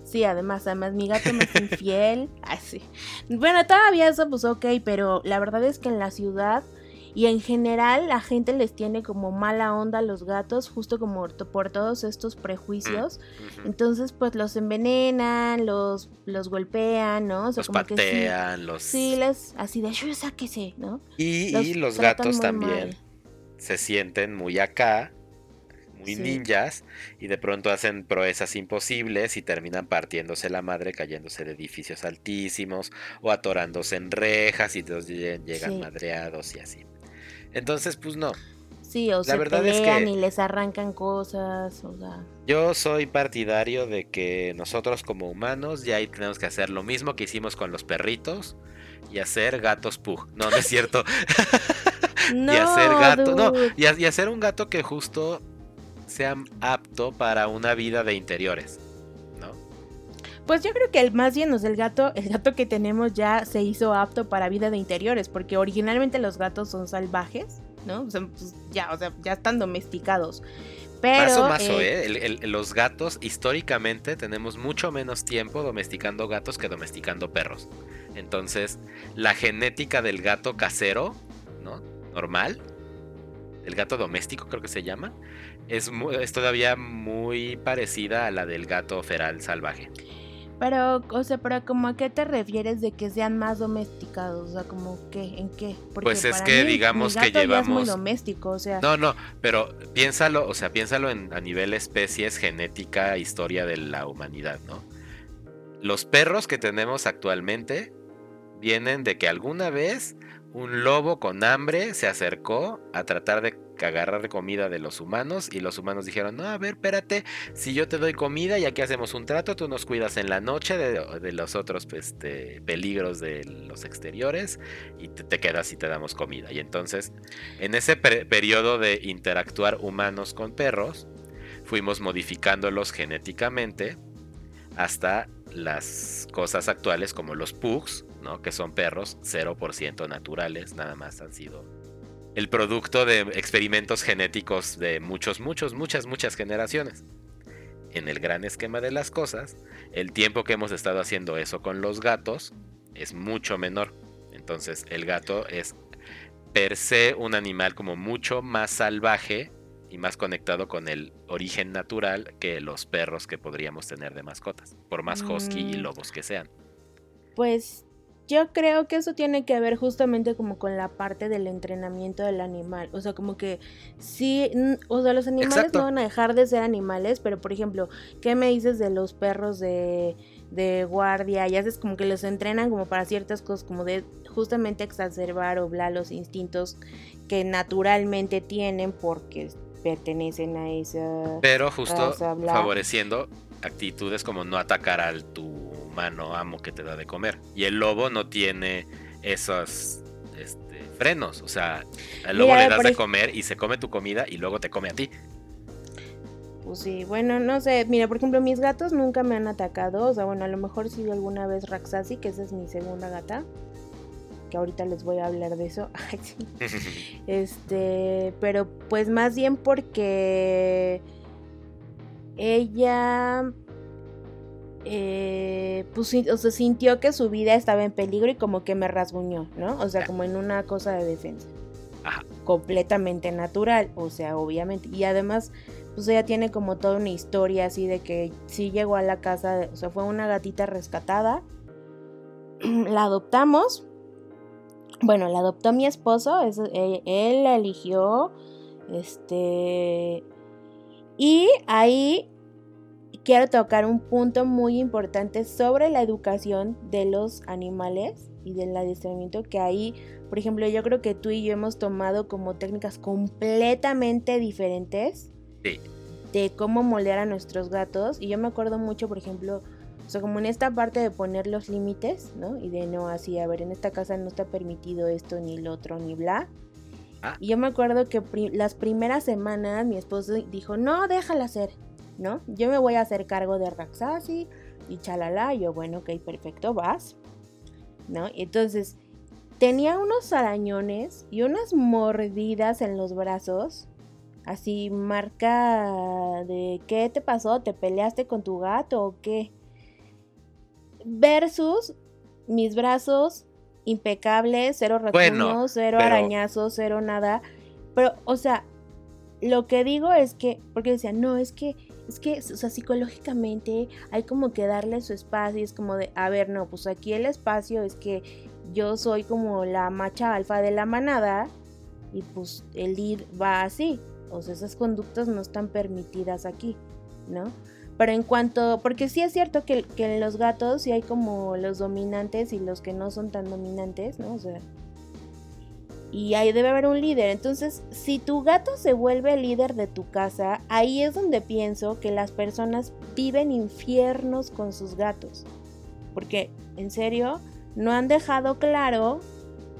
Sí, además, además mi gato me es infiel. [LAUGHS] Así. Bueno, todavía eso pues ok, pero la verdad es que en la ciudad y en general la gente les tiene como mala onda a los gatos, justo como por todos estos prejuicios. Ujú. Entonces, pues los envenenan, los, los golpean, ¿no? O sea, Los como que sí. patean, los... Sí, les así de "Shu, sáquese, ¿no? Y, los y los gatos también mal. se sienten muy acá, muy Sí. ninjas, y de pronto hacen proezas imposibles y terminan partiéndose la madre, cayéndose de edificios altísimos o atorándose en rejas y entonces lle- llegan Sí. madreados y así. Entonces, pues no. Sí, o La se verdad es que- y les arrancan cosas, o sea. Yo soy partidario de que nosotros como humanos ya ahí tenemos que hacer lo mismo que hicimos con los perritos y hacer gatos pug. No, no es cierto. No, [LAUGHS] y hacer gato. No, y hacer un gato que justo sea apto para una vida de interiores. Pues yo creo que el más bien, o sea, el gato, el gato que tenemos ya se hizo apto para vida de interiores, porque originalmente los gatos son salvajes, ¿no? O sea, pues ya, o sea, ya están domesticados. Pero Mazo, mazo, eh, ¿eh? El- el- los gatos, históricamente, tenemos mucho menos tiempo domesticando gatos que domesticando perros. Entonces, la genética del gato casero, ¿no? Normal, el gato doméstico creo que se llama, es, es todavía muy parecida a la del gato feral salvaje. Pero, o sea, pero como a qué te refieres de que sean más domesticados, o sea, como qué, en qué? Porque Pues es para que mí, digamos mi que gato ya es muy llevamos- doméstico, o sea, No, no, pero piénsalo, o sea, piénsalo en, a nivel especies, genética, historia de la humanidad, ¿no? Los perros que tenemos actualmente vienen de que alguna vez un lobo con hambre se acercó a tratar de agarrar comida de los humanos y los humanos dijeron, no, a ver, espérate, si yo te doy comida y aquí hacemos un trato, tú nos cuidas en la noche de, los otros este, peligros de los exteriores y te, te quedas y te damos comida. Y entonces, en ese per- periodo de interactuar humanos con perros, fuimos modificándolos genéticamente hasta las cosas actuales como los pugs, ¿no? que son perros 0% naturales, nada más han sido el producto de experimentos genéticos de muchos, muchos, muchas, muchas generaciones. En el gran esquema de las cosas, el tiempo que hemos estado haciendo eso con los gatos es mucho menor. Entonces el gato es per se un animal como mucho más salvaje y más conectado con el origen natural que los perros que podríamos tener de mascotas, por más husky y Mm. lobos que sean. Pues yo creo que eso tiene que ver justamente como con la parte del entrenamiento del animal. O sea, como que sí, o sea, los animales Exacto. no van a dejar de ser animales, pero por ejemplo, ¿qué me dices de los perros de, de guardia? Y haces como que los entrenan como para ciertas cosas, como de justamente exacerbar o bla los instintos que naturalmente tienen porque pertenecen a esa... Pero justo raza, favoreciendo actitudes como no atacar al tu humano amo que te da de comer. Y el lobo no tiene esos este, frenos. O sea, al lobo Mira, le das de comer y se come tu comida y luego te come a ti. Pues sí, bueno, no sé, mira, por ejemplo, mis gatos nunca me han atacado, o sea, bueno, a lo mejor sí alguna vez Raxasi, que esa es mi segunda gata, que ahorita les voy a hablar de eso. [LAUGHS] [LAUGHS] Este, pero pues más bien porque ella eh, pues o sea, sintió que su vida estaba en peligro y como que me rasguñó, ¿no? O sea, como en una cosa de defensa. Ajá. Completamente natural, o sea, obviamente. Y además, pues ella tiene como toda una historia así de que sí llegó a la casa, o sea, fue una gatita rescatada. [CLEARS THROAT] la adoptamos. Bueno, la adoptó mi esposo, es- él, él la eligió. Este. Y ahí quiero tocar un punto muy importante sobre la educación de los animales y del adiestramiento que ahí, por ejemplo, yo creo que tú y yo hemos tomado como técnicas completamente diferentes Sí. de cómo moldear a nuestros gatos. Y yo me acuerdo mucho, por ejemplo, o sea, como en esta parte de poner los límites, ¿no? Y de no así, a ver, en esta casa no está permitido esto, ni lo otro, ni bla. Ah. Y yo me acuerdo que pri- las primeras semanas mi esposo dijo, no, déjala hacer, ¿no? Yo me voy a hacer cargo de Raxasi y chalala. Yo, bueno, ok, perfecto, vas, ¿no? Y entonces tenía unos arañones y unas mordidas en los brazos. Así, marca de qué te pasó, te peleaste con tu gato o qué. Versus mis brazos impecables, cero Bueno, cero pero- arañazos, cero nada. Pero, o sea, lo que digo es que, porque decía, no, es que, es que, o sea, psicológicamente hay como que darle su espacio. y Es como de, a ver, no, pues aquí el espacio es que yo soy como la macha alfa de la manada y pues el lead va así. O sea, esas conductas no están permitidas aquí, ¿no? Pero en cuanto, porque sí es cierto que, que en los gatos sí hay como los dominantes y los que no son tan dominantes, ¿no? O sea, y ahí debe haber un líder. Entonces, si tu gato se vuelve el líder de tu casa, ahí es donde pienso que las personas viven infiernos con sus gatos. Porque, en serio, no han dejado claro,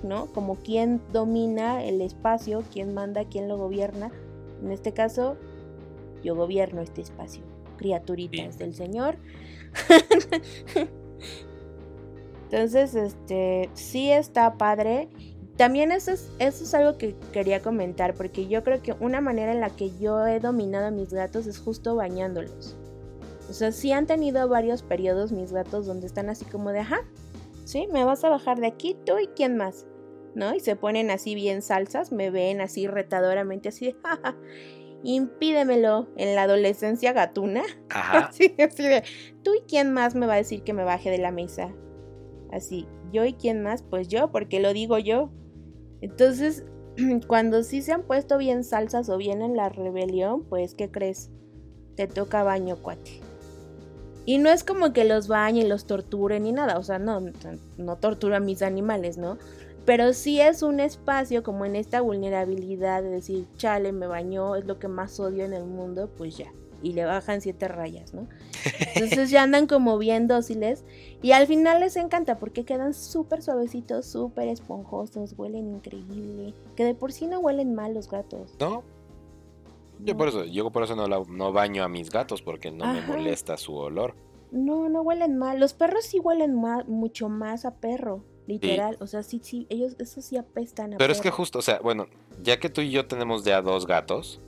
¿no? Como quién domina el espacio, quién manda, quién lo gobierna. En este caso, yo gobierno este espacio. Criaturitas Sí. del Señor. [LAUGHS] Entonces, este, sí está padre. También eso es, eso es algo que quería comentar, porque yo creo que una manera en la que yo he dominado a mis gatos es justo bañándolos. O sea, sí han tenido varios periodos mis gatos donde están así como de, ajá, sí, me vas a bajar de aquí tú y quién más, ¿no? Y se ponen así bien salsas, me ven así retadoramente, así de, jaja, impídemelo en la adolescencia gatuna. Ajá. [LAUGHS] Así, así de, tú y quién más me va a decir que me baje de la mesa. Así, yo y quién más, pues yo, porque lo digo yo. Entonces, [CLEARS THROAT] cuando sí se han puesto bien salsas o bien en la rebelión, pues, ¿qué crees? Te toca baño, cuate. Y no es como que los bañe y los torture ni nada, o sea, no, no tortura a mis animales, ¿no? Pero sí es un espacio como en esta vulnerabilidad de decir, chale, me bañó, es lo que más odio en el mundo, pues ya. Y le bajan siete rayas, ¿no? [LAUGHS] Entonces ya andan como bien dóciles. Y al final les encanta porque quedan súper suavecitos, súper esponjosos, huelen increíble. Que de por sí no huelen mal los gatos. ¿No? Yo No. por eso, yo por eso no, la- no baño a mis gatos, porque no me molesta su olor. No, no huelen mal. Los perros sí huelen mucho más a perro, literal. O sea, sí, sí, ellos, eso sí apestan a Pero es que justo, o sea, bueno, ya que tú y yo tenemos de a dos gatos,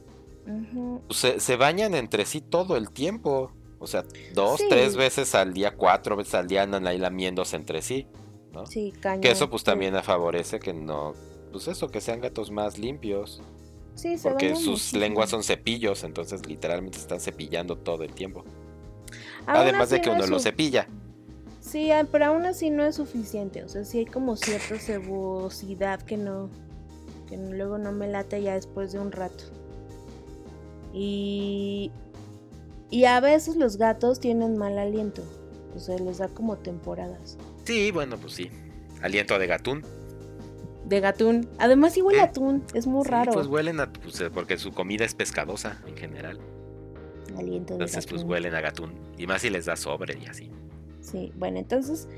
Se, se bañan entre sí todo el tiempo. O sea, dos, Sí. tres veces al día, cuatro veces al día andan ahí lamiéndose entre sí, ¿no? Sí, cañón. Que eso pues sí. también favorece que no, pues eso, que sean gatos más limpios. Sí, se Porque bañan sus muchísimo. lenguas son cepillos, entonces literalmente están cepillando todo el tiempo. Aún Además de que no uno lo cepilla. Sí, ah, pero aún así no es suficiente. O sea, sí hay como cierta cebosidad que no. que luego no me late ya después de un rato. Y. Y a veces los gatos tienen mal aliento. O sea, les da como temporadas. Sí, bueno, pues sí. Aliento de gatún. De gatún. Además, sí huele a ¿Eh? atún. Es muy Sí, raro. Pues huelen a, pues, eh, porque su comida es pescadosa en general. Aliento de Entonces pues huelen a gatún. Y más si les da sobre y así. Sí, bueno, entonces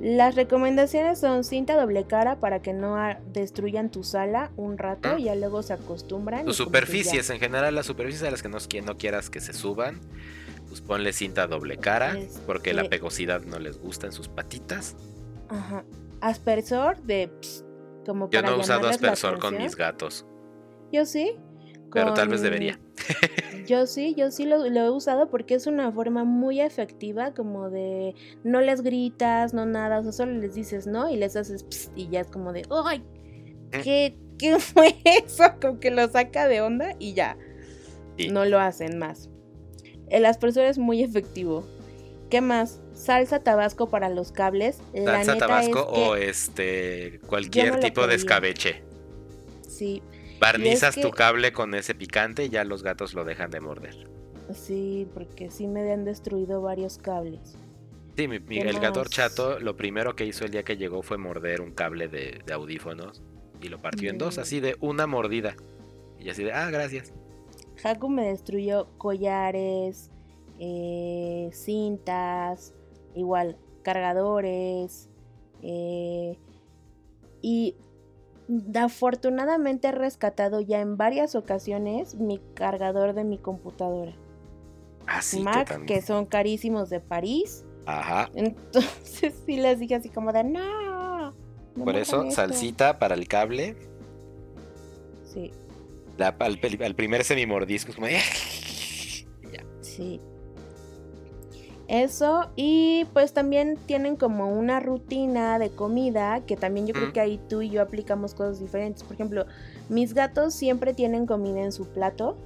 las recomendaciones son cinta doble cara para que no ah, destruyan tu sala un rato Ah. y ya luego se acostumbran. Tus ya. superficies, en general, las superficies a las que no, qui- no quieras que se suban, pues ponle cinta doble cara, porque la pegosidad no les gusta en sus patitas. Ajá. Aspersor de ps, como Yo para no he usado aspersor con mis gatos, Yo sí. Pero tal vez debería. [LAUGHS] Yo sí, yo sí lo, lo he usado porque es una forma muy efectiva como de no les gritas, no nada, o sea, solo les dices no y les haces ps, y ya es como de, ¡ay! ¿Qué, qué [LAUGHS] fue eso? Como que lo saca de onda y ya. Sí. No lo hacen más. El aspersor es muy efectivo. ¿Qué más? Salsa tabasco para los cables. Salsa tabasco es que- o este cualquier no tipo de escabeche. Sí, Barnizas que- tu cable con ese picante y ya los gatos lo dejan de morder. Sí, porque sí me han destruido varios cables. Sí, mi- mi- ¿Qué el gato horchato lo primero que hizo el día que llegó fue morder un cable de, de audífonos y lo partió en dos, Mm. así de una mordida. Y así de, ah, gracias. Haku me destruyó collares, eh, cintas, igual cargadores. eh, y afortunadamente he rescatado ya en varias ocasiones mi cargador de mi computadora. Así que Mac, también. que son carísimos de París. Ajá. Entonces [LAUGHS] sí les dije así como de no. no Por eso, hagan esto". salsita para el cable. Sí, la- al, primer semimordisco es como... "Eh". [LAUGHS] Sí. Eso, y pues también tienen como una rutina de comida que también yo creo que ahí tú y yo aplicamos cosas diferentes. Por ejemplo, mis gatos siempre tienen comida en su plato.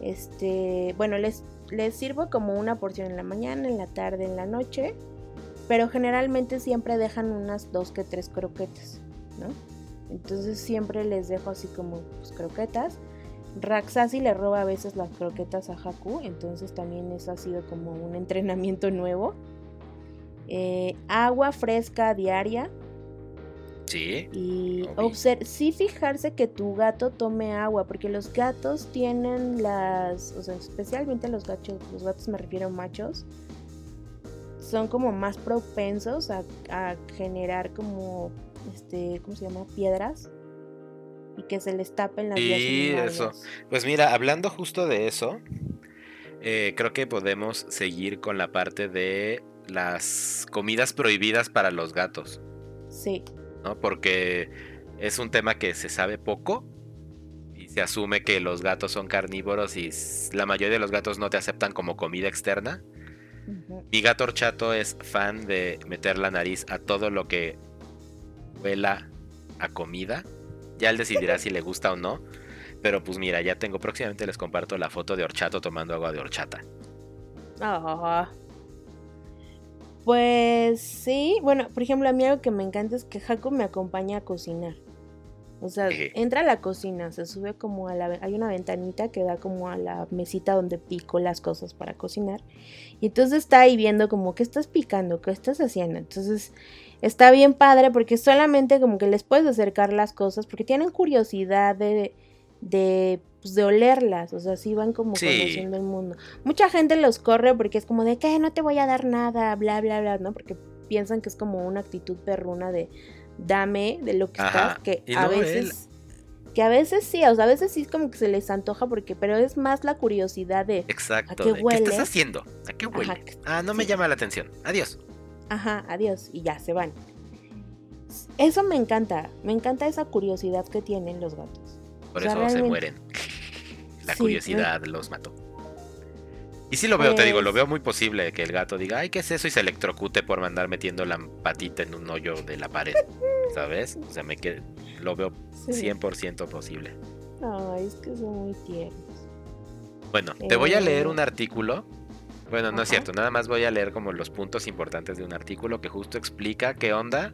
Este, bueno, les, les sirvo como una porción en la mañana, en la tarde, en la noche. Pero generalmente siempre dejan unas dos que tres croquetas, ¿no? Entonces siempre les dejo así como pues, croquetas. Raxasi le roba a veces las croquetas a Haku, entonces también eso ha sido como un entrenamiento nuevo. Eh, agua fresca diaria Sí. y sí fijarse que tu gato tome agua, porque los gatos tienen las, o sea, especialmente los gatos, los gatos me refiero machos, son como más propensos a, a generar como, este, ¿cómo se llama? Piedras y que se les tapen las vías Sí, eso. urinarias. Pues mira, hablando justo de eso, eh, creo que podemos seguir con la parte de las comidas prohibidas para los gatos, Sí, ¿no? Porque es un tema que se sabe poco y se asume que los gatos son carnívoros y la mayoría de los gatos no te aceptan como comida externa. Mi gato horchato es fan de meter la nariz a todo lo que huela a comida. Ya él decidirá si le gusta o no. Pero pues mira, ya tengo próximamente les comparto la foto de horchato tomando agua de horchata. Ah. Pues sí, bueno, por ejemplo, a mí algo que me encanta es que Jaco me acompaña a cocinar. O sea, entra a la cocina, se sube como a la... Hay una ventanita que da como a la mesita donde pico las cosas para cocinar. Y entonces está ahí viendo como, ¿qué estás picando? ¿Qué estás haciendo? Entonces está bien padre porque solamente como que les puedes acercar las cosas porque tienen curiosidad de... de pues, de olerlas, o sea, sí van como Sí. conociendo el mundo. Mucha gente los corre porque es como de que no te voy a dar nada, bla, bla, bla, ¿no? Porque piensan que es como una actitud perruna de dame de lo que Ajá, estás, que y a no, veces... Que a veces sí, o sea, a veces sí como que se les antoja porque, pero es más la curiosidad de, Exacto. qué de, huele? estás haciendo? ¿A qué huele? Ajá, ah, no me llama la atención. Adiós. Ajá, adiós, y ya se van. Eso me encanta, me encanta esa curiosidad que tienen los gatos. Por O sea, eso se mueren. [LAUGHS] La Sí, curiosidad los mató. Y sí lo veo, te digo, lo Pues- veo muy posible que el gato diga, ay, ¿qué es eso? Y se electrocute por mandar metiendo la patita en un hoyo de la pared. [LAUGHS] ¿Sabes? O sea, me qued- lo veo Sí. 100% posible. Ay, es que son muy tiernos. Bueno, te voy a leer Eh, un artículo. Bueno, no es cierto, nada más voy a leer como los puntos importantes de un artículo que justo explica qué onda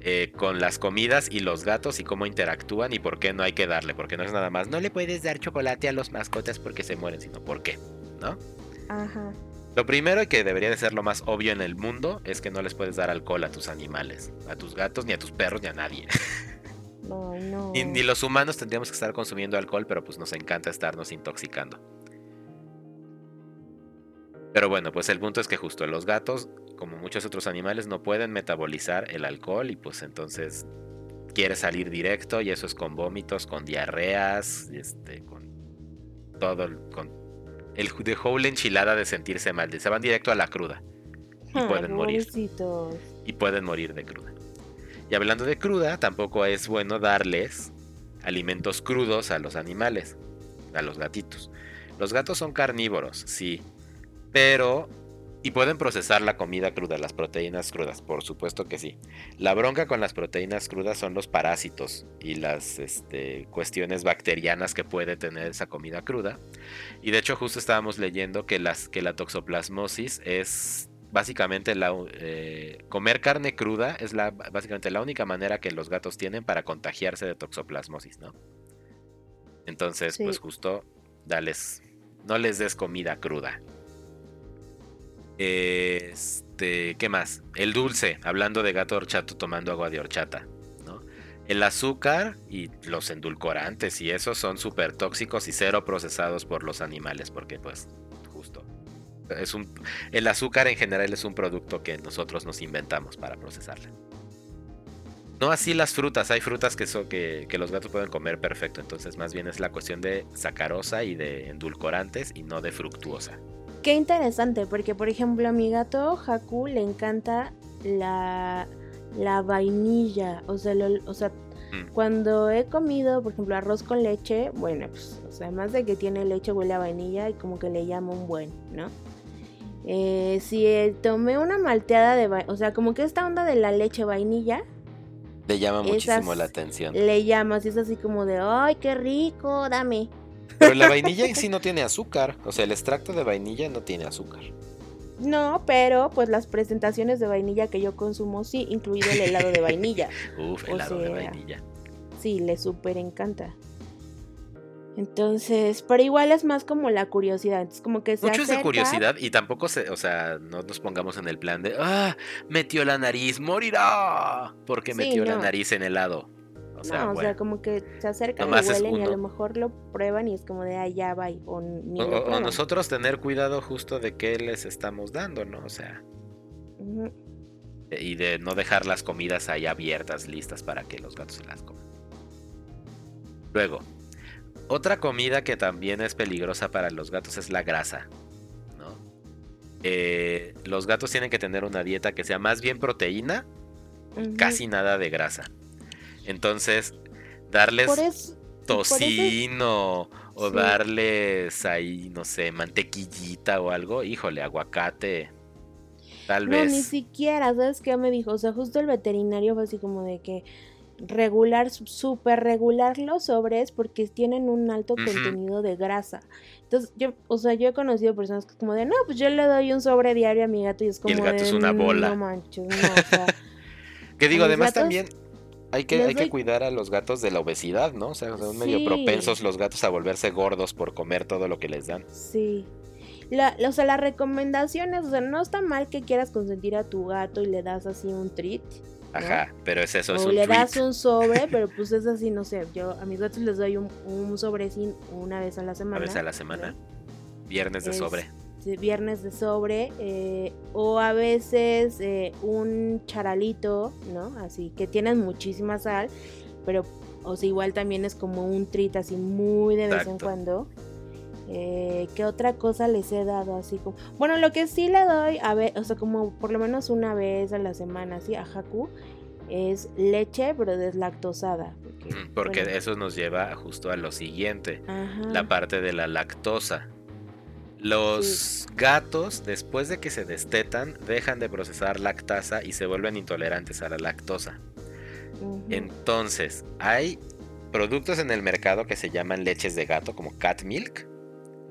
eh, con las comidas y los gatos y cómo interactúan y por qué no hay que darle. Porque no es nada más, no le puedes dar chocolate a los mascotas porque se mueren, sino por qué, ¿no? Ajá. Lo primero y que debería de ser lo más obvio en el mundo es que no les puedes dar alcohol a tus animales, a tus gatos, ni a tus perros, ni a nadie. No, no. Ni, ni los humanos tendríamos que estar consumiendo alcohol, pero pues nos encanta estarnos intoxicando. Pero bueno, pues el punto es que justo los gatos, como muchos otros animales, no pueden metabolizar el alcohol y pues entonces quiere salir directo y eso es con vómitos, con diarreas, este, con todo, con el de whole enchilada de sentirse mal, se van directo a la cruda y Ay, pueden morir y pueden morir de cruda. Y hablando de cruda, tampoco es bueno darles alimentos crudos a los animales, a los gatitos. Los gatos son carnívoros, sí, pero... Y pueden procesar la comida cruda, las proteínas crudas, por supuesto que sí. La bronca con las proteínas crudas son los parásitos y las este, cuestiones bacterianas que puede tener esa comida cruda. Y de hecho justo estábamos leyendo que, las, que la toxoplasmosis es básicamente la, eh, comer carne cruda es la, básicamente la única manera que los gatos tienen para contagiarse de toxoplasmosis, ¿no? Entonces, Sí. pues justo, dales, no les des comida cruda. Este, ¿qué más? El dulce, hablando de gato horchato tomando agua de horchata. ¿no? El azúcar y los endulcorantes y esos son súper tóxicos y cero procesados por los animales, porque pues justo. Es un, el azúcar en general es un producto que nosotros nos inventamos para procesarla. No así las frutas, hay frutas que, son, que, que los gatos pueden comer perfecto, entonces más bien es la cuestión de sacarosa y de endulcorantes y no de fructuosa. Qué interesante, porque por ejemplo a mi gato Haku le encanta la, la vainilla. O sea, lo- o sea Mm. cuando he comido, por ejemplo, arroz con leche, bueno, pues, o sea, además de que tiene leche, huele a vainilla y como que le llama un buen, ¿no? Eh, si eh, tomé una malteada de vainilla, o sea, como que esta onda de la leche vainilla, Le llama muchísimo Esas- la atención. le llamas y es así como de, ay, qué rico, dame. Pero la vainilla en sí no tiene azúcar. O sea, el extracto de vainilla no tiene azúcar. No, pero pues las presentaciones de vainilla que yo consumo sí, incluido el helado de vainilla. [LAUGHS] Uf, O helado de vainilla. Sí, le súper encanta. Entonces, pero igual es más como la curiosidad. Es como que se Mucho es de curiosidad y tampoco se, o sea, no nos pongamos en el plan de, ah, metió la nariz, morirá, porque Sí, metió la nariz en helado. O sea, no, o sea, como que se acercan, lo huelen y a lo mejor lo prueban y es como de, ya va, o ni O, lo o- nosotros tener cuidado justo de qué les estamos dando, ¿no? O sea, y de no dejar las comidas ahí abiertas, listas para que los gatos se las coman. Luego, otra comida que también es peligrosa para los gatos es la grasa, ¿no? Eh, los gatos tienen que tener una dieta que sea más bien proteína, Ujú. casi nada de grasa. Entonces, darles eso, eso tocino o Sí. darles ahí, no sé, mantequillita o algo, híjole, aguacate. Tal No, vez. ni siquiera, ¿sabes qué me dijo? O sea, justo el veterinario fue así como de que regular, súper regular los sobres porque tienen un alto contenido de grasa. Entonces, yo, o sea, yo he conocido personas que como de, no, pues yo le doy un sobre diario a mi gato y es como el gato de, es una bola". No manches, no, o sea, [LAUGHS] Que digo, además gatos también hay que, hay que cuidar a los gatos de la obesidad, ¿no? O sea, son medio propensos los gatos a volverse gordos por comer todo lo que les dan. sí. La, o sea, las recomendaciones, o sea, no está mal que quieras consentir a tu gato y le das así un treat. Ajá, pero es eso, es o un le treat. das un sobre, [LAUGHS] pero pues es así, no sé. Yo a mis gatos les doy un, un sobrecín una vez a la semana. Una vez a la semana. Viernes de Es- sobre. De viernes de sobre. eh, o a veces eh, un charalito, ¿no? Así que tienen muchísima sal, pero o sea, igual también es como un treat así muy de vez en cuando. Eh, ¿Qué otra cosa les he dado así como? Bueno, lo que sí le doy, a ver, o sea, como por lo menos una vez a la semana, así, a Haku, es leche, pero deslactosada. Porque, Mm, Porque bueno, eso nos lleva justo a lo siguiente. ajá, la parte de la lactosa. Los gatos, después de que se destetan, dejan de procesar lactasa y se vuelven intolerantes a la lactosa. Entonces, hay productos en el mercado que se llaman leches de gato, como cat milk,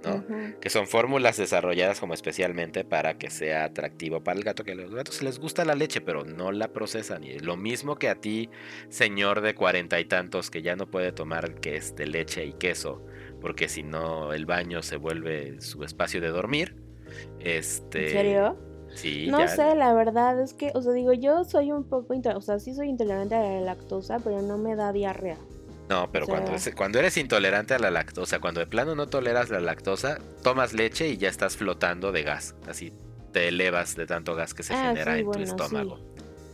¿no? Que son fórmulas desarrolladas como especialmente para que sea atractivo para el gato, que a los gatos les gusta la leche, pero no la procesan. Y lo mismo que a ti, señor de cuarenta y tantos, que ya no puede tomar que es de leche y queso, porque si no el baño se vuelve su espacio de dormir. Este, ¿En serio? Sí, No ya- sé, la verdad es que, o sea, digo, yo soy un poco, o sea, sí soy intolerante a la lactosa, pero no me da diarrea. No, pero O sea- cuando, es- cuando eres intolerante a la lactosa, cuando de plano no toleras la lactosa, tomas leche y ya estás flotando de gas. Así te elevas de tanto gas que se Ah, genera sí, en bueno, tu sí. estómago.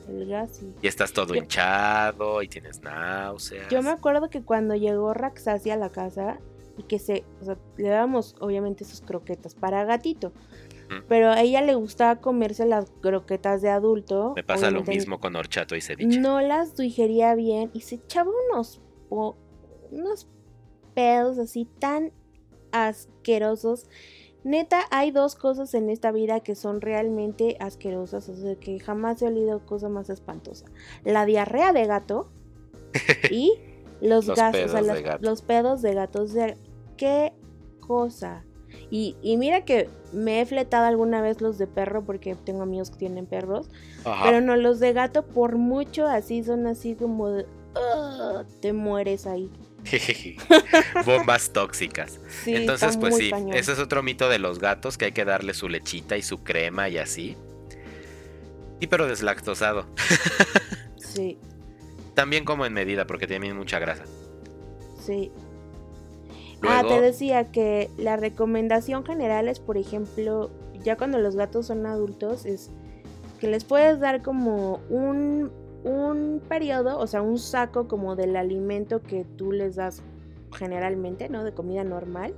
El gas, sí. Y estás todo Yo- hinchado y tienes náuseas. Yo me acuerdo que cuando llegó Raxasi a la casa y que se, o sea, le dábamos obviamente sus croquetas para gatito, pero a ella le gustaba comerse las croquetas de adulto. Me pasa lo mismo con horchato y ceviche. No las digería bien y se echaba unos, po- unos pedos así tan asquerosos. Neta, hay dos cosas en esta vida que son realmente asquerosas, o sea, que jamás he olido cosa más espantosa. La diarrea de gato [LAUGHS] y los, Los gases, o pedos sea, de las- gato. los pedos de gatos. O sea, qué cosa. Y, y mira que me he fletado alguna vez los de perro porque tengo amigos que tienen perros. Ajá. Pero no, los de gato por mucho así son así como de... "Ugh", te mueres ahí. [LAUGHS] Bombas tóxicas. Sí, Entonces, pues sí, cañón. ese es otro mito de los gatos, que hay que darle su lechita y su crema y así. Y pero deslactosado. [LAUGHS] Sí, También como en medida, porque tienen mucha grasa. sí. Ah, te decía que la recomendación general es, por ejemplo, ya cuando los gatos son adultos, es que les puedes dar como un, un periodo, o sea, un saco como del alimento que tú les das generalmente, ¿no? De comida normal.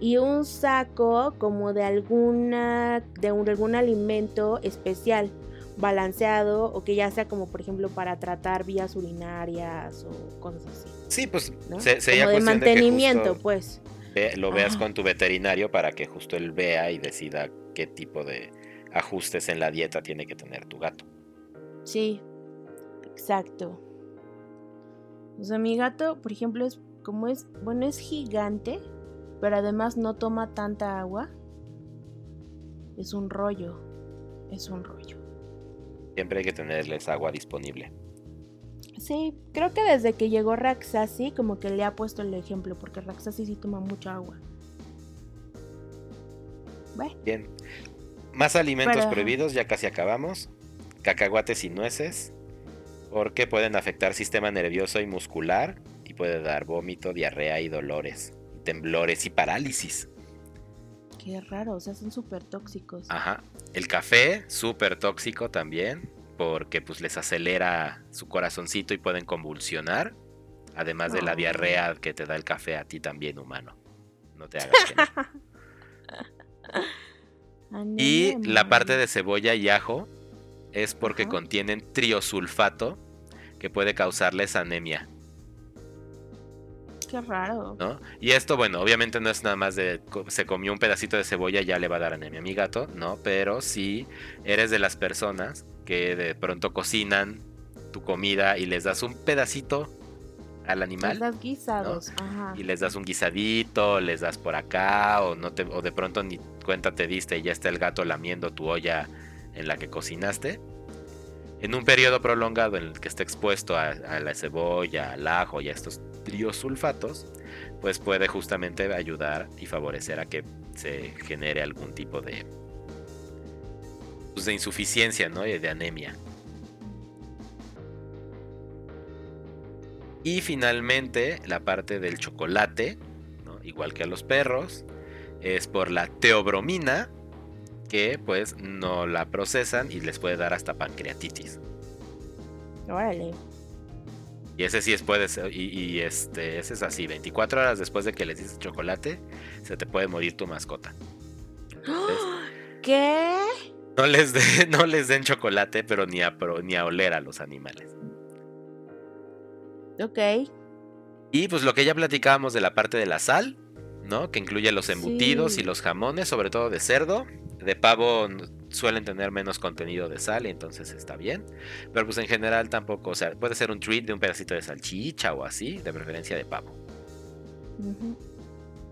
Y un saco como de alguna, de un- algún alimento especial, balanceado, o que ya sea como, por ejemplo, para tratar vías urinarias o cosas así, sí, pues ¿no? se- sería como de cuestión de que mantenimiento, pues. ve- lo veas Ajá. con tu veterinario para que justo él vea y decida qué tipo de ajustes en la dieta tiene que tener tu gato. Sí, exacto. O sea, mi gato, por ejemplo, es como es, bueno, es gigante, pero además no toma tanta agua. Es un rollo, es un rollo. Siempre hay que tenerles agua disponible. Sí, creo que desde que llegó Raxasi, como que le ha puesto el ejemplo, porque Raxasi sí toma mucha agua. Bueno, Bien. Más alimentos Pero- prohibidos, ya casi acabamos. Cacahuates y nueces, porque pueden afectar sistema nervioso y muscular y puede dar vómito, diarrea y dolores, temblores y parálisis. Qué raro, o sea, son súper tóxicos. Ajá. El café, súper tóxico también, porque pues les acelera su corazoncito y pueden convulsionar, además de la diarrea que te da el café a ti también humano. No te hagas que no. [LAUGHS] Y la parte de cebolla y ajo es porque Ajá. contienen triosulfato que puede causarles anemia, Qué raro. ¿no? Y esto, bueno, obviamente no es nada más de se comió un pedacito de cebolla y ya le va a dar anemia a mi gato, ¿no? Pero si eres de las personas que de pronto cocinan tu comida y les das un pedacito al animal Los guisados, ajá. y les das un guisadito, les das por acá o no te o de pronto ni cuenta te diste y ya está el gato lamiendo tu olla en la que cocinaste. En un periodo prolongado en el que esté expuesto a, a la cebolla, al ajo y a estos triosulfatos, pues puede justamente ayudar y favorecer a que se genere algún tipo de pues, de insuficiencia, ¿no? Y de anemia. Y finalmente, la parte del chocolate, igual que a los perros, es por la teobromina, que pues no la procesan y les puede dar hasta pancreatitis. Órale. Y ese sí es puede ser, y, y, este, ese es así, 24 horas después de que les dices chocolate, se te puede morir tu mascota. Entonces, [GASPS] ¿Qué? no les, de- [LAUGHS] no les den chocolate, pero ni a, pro- ni a oler a los animales. Ok. Y pues lo que ya platicábamos de la parte de la sal, ¿no? Que incluye los embutidos Sí. y los jamones, sobre todo de cerdo. De pavo suelen tener menos contenido de sal y entonces está bien. Pero pues en general tampoco, o sea, puede ser un treat de un pedacito de salchicha o así, de preferencia de pavo.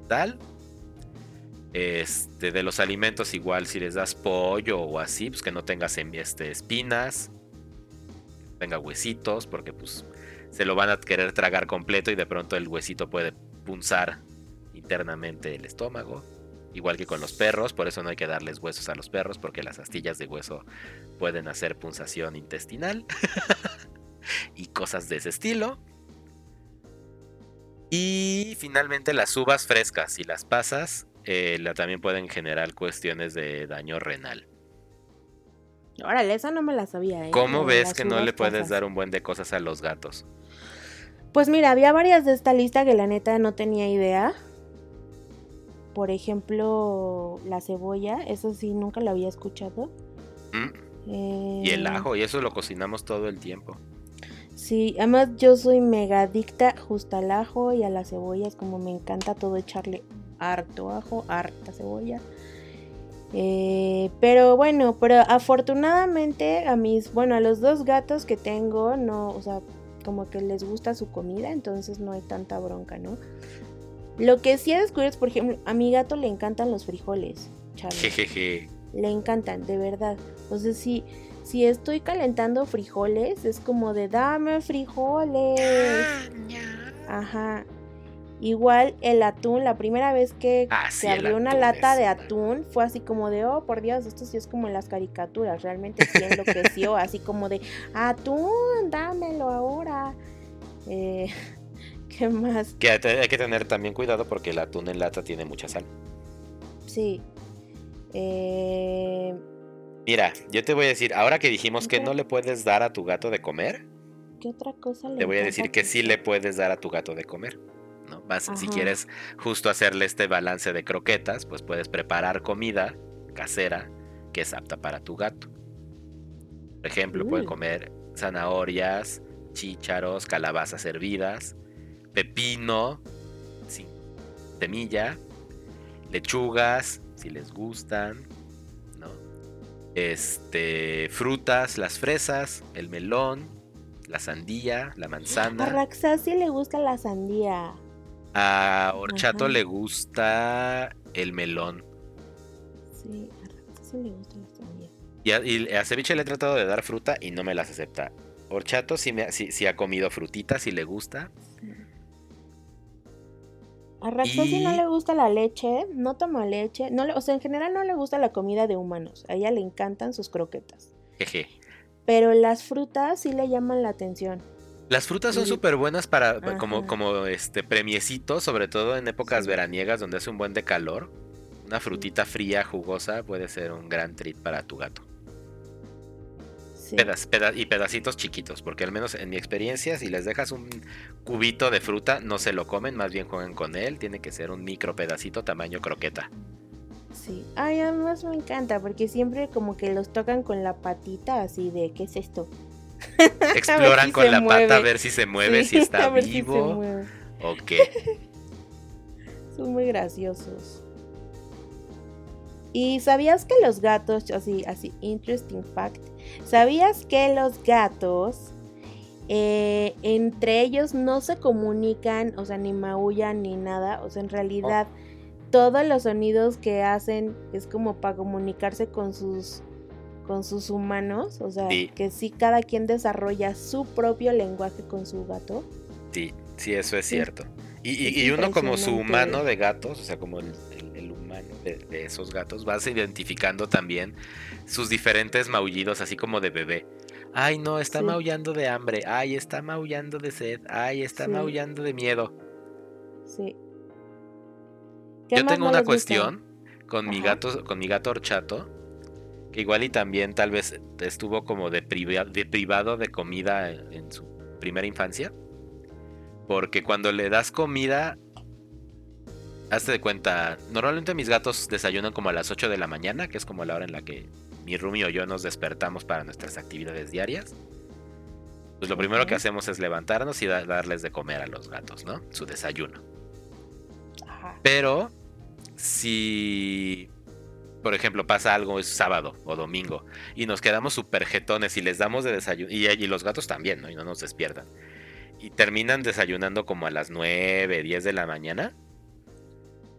Sal. Este, de los alimentos igual si les das pollo o así, pues que no tenga sem- este, espinas, que tenga huesitos, porque pues se lo van a querer tragar completo y de pronto el huesito puede punzar internamente el estómago. Igual que con los perros, por eso no hay que darles huesos a los perros, porque las astillas de hueso pueden hacer punzación intestinal [LAUGHS] y cosas de ese estilo. Y finalmente las uvas frescas y las pasas eh, la- también pueden generar cuestiones de daño renal. Órale, esa no me la sabía, ¿eh? ¿Cómo ves que no le puedes pasas. dar un buen de cosas a los gatos? Pues mira, había varias de esta lista que la neta no tenía idea. Por ejemplo, la cebolla, eso sí, nunca la había escuchado. Mm, Y el Eh, ajo, y eso lo cocinamos todo el tiempo. Sí, además yo soy mega adicta justo al ajo y a las cebollas, como me encanta todo echarle harto ajo, harta cebolla. Eh, pero bueno, pero afortunadamente a mis, bueno, a los dos gatos que tengo, no, o sea, como que les gusta su comida, entonces no hay tanta bronca, ¿no? Lo que sí he descubierto es, por ejemplo, a mi gato le encantan los frijoles, Charlie. Jejeje. Le encantan, de verdad. O sea, si, si estoy calentando frijoles, es como de dame frijoles. Ajá. Igual el atún, la primera vez que Ah, se sí, abrió una lata es de atún, fue así como de, oh, por Dios, esto sí es como en las caricaturas, realmente sí enloqueció, así como de, atún, dámelo ahora. Eh, [LAUGHS] ¿Qué más? Que hay que tener también cuidado porque el atún en lata tiene mucha sal. Sí. Eh, Mira, yo te voy a decir, ahora que dijimos que no le puedes dar a tu gato de comer, ¿Qué otra cosa le te voy a decir que sí le puedes dar a tu gato de comer. ¿no? Vas, si Ajá. quieres justo hacerle este balance de croquetas, pues puedes preparar comida casera que es apta para tu gato. Por ejemplo, puede Mm. comer zanahorias, chícharos, calabazas hervidas, pepino sin semilla, lechugas, si les gustan, ¿no? Este, frutas, las fresas, el melón, la sandía, la A manzana. Raxasi le gusta la sandía. A Horchato Ajá. le gusta el melón. Sí, a Raxasi le gusta la sandía. Y a, y a Ceviche le he tratado de dar fruta y no me las acepta. Horchato sí, me, ha- sí, sí ha comido frutitas, sí le gusta. A Raxasi no le gusta la leche, no toma leche, no le, o sea, en general no le gusta la comida de humanos. A ella le encantan sus croquetas. Jeje. Pero las frutas sí le llaman la atención. Las frutas son súper buenas para como, como este premiecitos, sobre todo en épocas Sí. veraniegas donde hace un buen de calor. Una frutita fría, jugosa, puede ser un gran treat para tu gato. Sí. Pedaz- y pedacitos chiquitos, porque al menos en mi experiencia, si les dejas un cubito de fruta, no se lo comen, más bien juegan con él. Tiene que ser un micro pedacito tamaño croqueta. Sí. Ay, además me encanta porque siempre como que los tocan con la patita así de, ¿qué es esto? [LAUGHS] Exploran si con la pata a ver si se mueve, Sí, si está [LAUGHS] si vivo o qué. [LAUGHS] Son muy graciosos. ¿Y sabías que los gatos, así, así, interesting fact, ¿sabías que los gatos eh, entre ellos no se comunican, o sea, ni maullan ni nada? O sea, en realidad todos los sonidos que hacen es como para comunicarse con sus con sus humanos, o sea, Sí. que sí cada quien desarrolla su propio lenguaje con su gato. Sí, sí, eso es Sí. cierto. Y, y- y uno como su humano de gatos, o sea, como el humano de, de esos gatos, vas identificando también sus diferentes maullidos, así como de bebé. Ay, no, está Sí. maullando de hambre. Ay, está maullando de sed. Ay, está Sí. maullando de miedo. Sí. ¿Qué Yo tengo una cuestión con mi gato, con mi gato horchato, que igual y también tal vez estuvo como de, priva- de privado de comida en, en su primera infancia. Porque cuando le das comida, hazte de cuenta, normalmente mis gatos desayunan como a las 8 de la mañana, que es como la hora en la que mi roomie o yo nos despertamos para nuestras actividades diarias. Pues lo primero que hacemos es levantarnos y da- darles de comer a los gatos, ¿no? Su desayuno. Ajá. Pero si, por ejemplo, pasa algo es sábado o domingo y nos quedamos súper jetones y les damos de desayuno, y, y los gatos también, ¿no? Y no nos despiertan. Y terminan desayunando como a las 9, 10 de la mañana.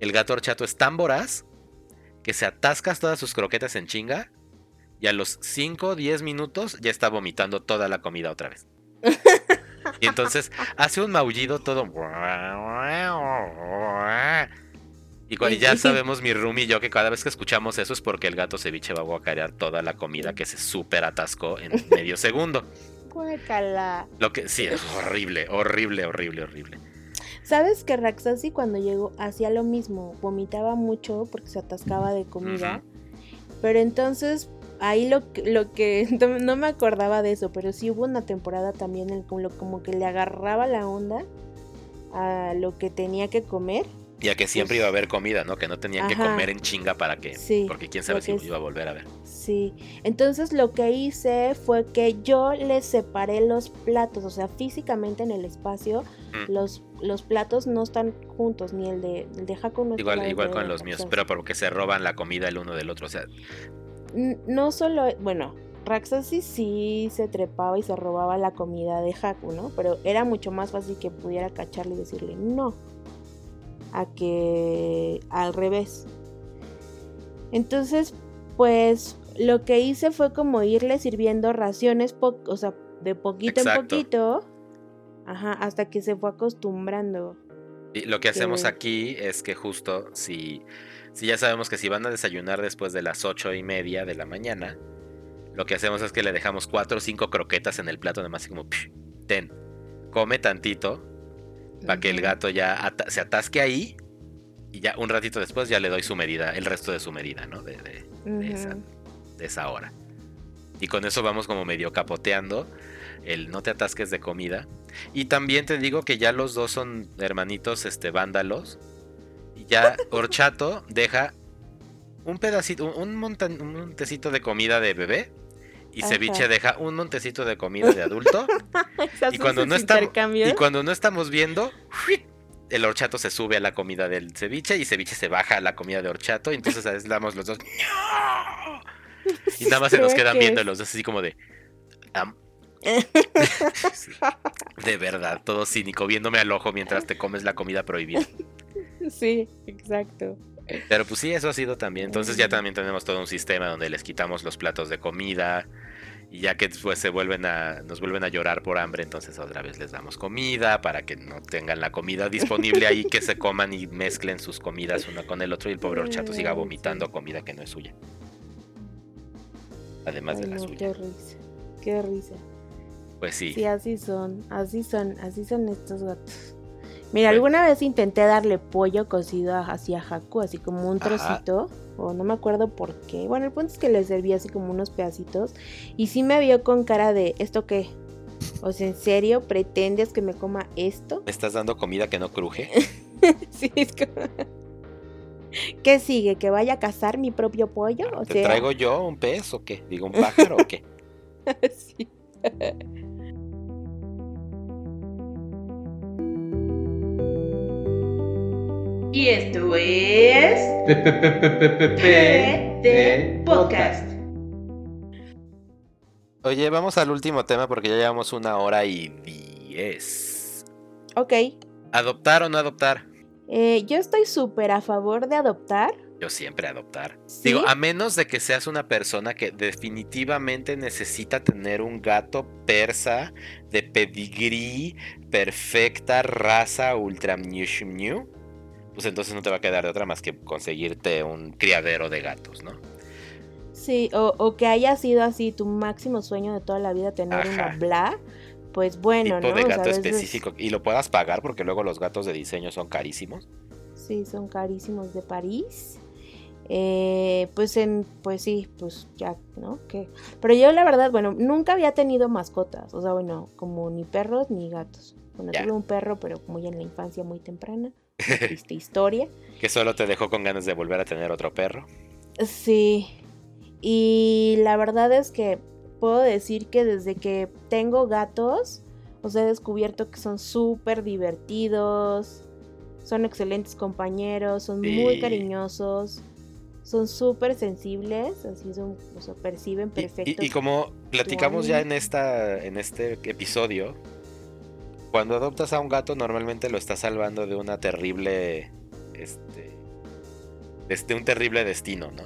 El gato horchato es tan voraz que se atascas todas sus croquetas en chinga y a los 5, 10 minutos ya está vomitando toda la comida otra vez. Y entonces hace un maullido todo. Y cu- y ya sabemos mi room y yo que cada vez que escuchamos eso es porque el gato ceviche va a guacarear toda la comida que se súper atascó en medio segundo. [LAUGHS] Guácala. Lo que sí es horrible, horrible, horrible, horrible. ¿Sabes que Raxasi cuando llegó hacía lo mismo? Vomitaba mucho porque se atascaba de comida. Pero entonces ahí lo, que- lo que [LAUGHS] no, no me acordaba de eso, pero sí hubo una temporada también en como, como que le agarraba la onda a lo que tenía que comer. Ya que siempre Pues- iba a haber comida, ¿no? Que no tenían que comer en chinga para que. Sí, Porque quién sabe si iba a volver a ver. Sí, entonces lo que hice fue que yo le separé los platos, o sea, físicamente en el espacio, Mm. los, los platos no están juntos, ni el de, el de Jaco no Igual, igual con los míos, pero porque se roban la comida el uno del otro. O sea, No solo, bueno, Raxasi sí se trepaba y se robaba la comida de Haku, ¿no? Pero era mucho más fácil que pudiera cacharle y decirle no. A que al revés. Entonces, pues lo que hice fue como irle sirviendo raciones, po- o sea, de poquito en poquito. Ajá, hasta que se fue acostumbrando. Y lo que hacemos Que- aquí es que justo si, si ya sabemos que si van a desayunar después de las ocho y media de la mañana, lo que hacemos es que le dejamos cuatro o cinco croquetas en el plato, nada más así como, "Psh, ten, come tantito, para que el gato ya se atasque ahí, y ya un ratito después ya le doy su medida, el resto de su medida, ¿no? De, de- de esa, Ujú. de esa hora. Y con eso vamos como medio capoteando el no te atasques de comida. Y también te digo que ya los dos son hermanitos este, vándalos. Y ya [LAUGHS] Horchato deja un pedacito, un, un montan- un montecito de comida de bebé. Y Ajá. Ceviche deja un montecito de comida de adulto. [LAUGHS] Y cuando no estamos y cuando no estamos viendo, el horchato se sube a la comida del ceviche y ceviche se baja a la comida de horchato. Y entonces estamos los dos. "No". Y nada más se nos quedan que viendo los dos así como de. [LAUGHS] De verdad, todo cínico, viéndome al ojo mientras te comes la comida prohibida. Sí, exacto. Pero pues sí, eso ha sido también. Entonces ya Mm. también tenemos todo un sistema donde les quitamos los platos de comida. Y ya que después se vuelven a, nos vuelven a llorar por hambre, entonces otra vez les damos comida para que no tengan la comida disponible ahí, que se coman y mezclen sus comidas una con el otro y el pobre horchato siga Ay, vomitando comida que no es suya. Además Ay, de la no, suya. qué risa. Qué risa. Pues sí. Sí, así son, así son, así son estos gatos. Mira, alguna vez intenté darle pollo cocido a- así a Haku, así como un Ajá. trocito, o no me acuerdo por qué. Bueno, el punto es que le serví así como unos pedacitos, y sí me vio con cara de, ¿esto qué? O sea, ¿en serio pretendes que me coma esto? ¿Me estás dando comida que no cruje? [LAUGHS] sí, es como... [LAUGHS] ¿Qué sigue? ¿Que vaya a cazar mi propio pollo? O ¿Te sea, traigo yo un pez o qué? Digo, un pájaro o qué? [LAUGHS] sí. Y esto es. de Podcast. Oye, vamos al último tema porque ya llevamos una hora y diez. Ok, ¿Adoptar o no adoptar? eh, yo estoy súper a favor de adoptar. Yo siempre adoptar. ¿Sí? Digo, a menos de que seas una persona que definitivamente necesita tener un gato persa de pedigrí, perfecta raza ultra new new, pues entonces no te va a quedar de otra más que conseguirte un criadero de gatos, ¿no? Sí, o, o que haya sido así tu máximo sueño de toda la vida tener una bla, pues bueno, tipo ¿no? de O sea, gato a veces específico y lo puedas pagar porque luego los gatos de diseño son carísimos. Sí, son carísimos de París. Eh, pues en, pues sí, pues ya, ¿no? Que, pero yo la verdad, bueno, nunca había tenido mascotas, o sea, bueno, como ni perros ni gatos. Bueno, tuve un perro, pero muy en la infancia, muy temprana. [LAUGHS] Triste historia. que solo te dejó con ganas de volver a tener otro perro. Sí. Y la verdad es que puedo decir que desde que tengo gatos, os he descubierto que son súper divertidos, son excelentes compañeros, son muy cariñosos, son súper sensibles, así son, o sea, perciben perfecto. Y, y como platicamos ya en esta en este episodio, cuando adoptas a un gato normalmente lo estás salvando de una terrible este de un terrible destino, ¿no?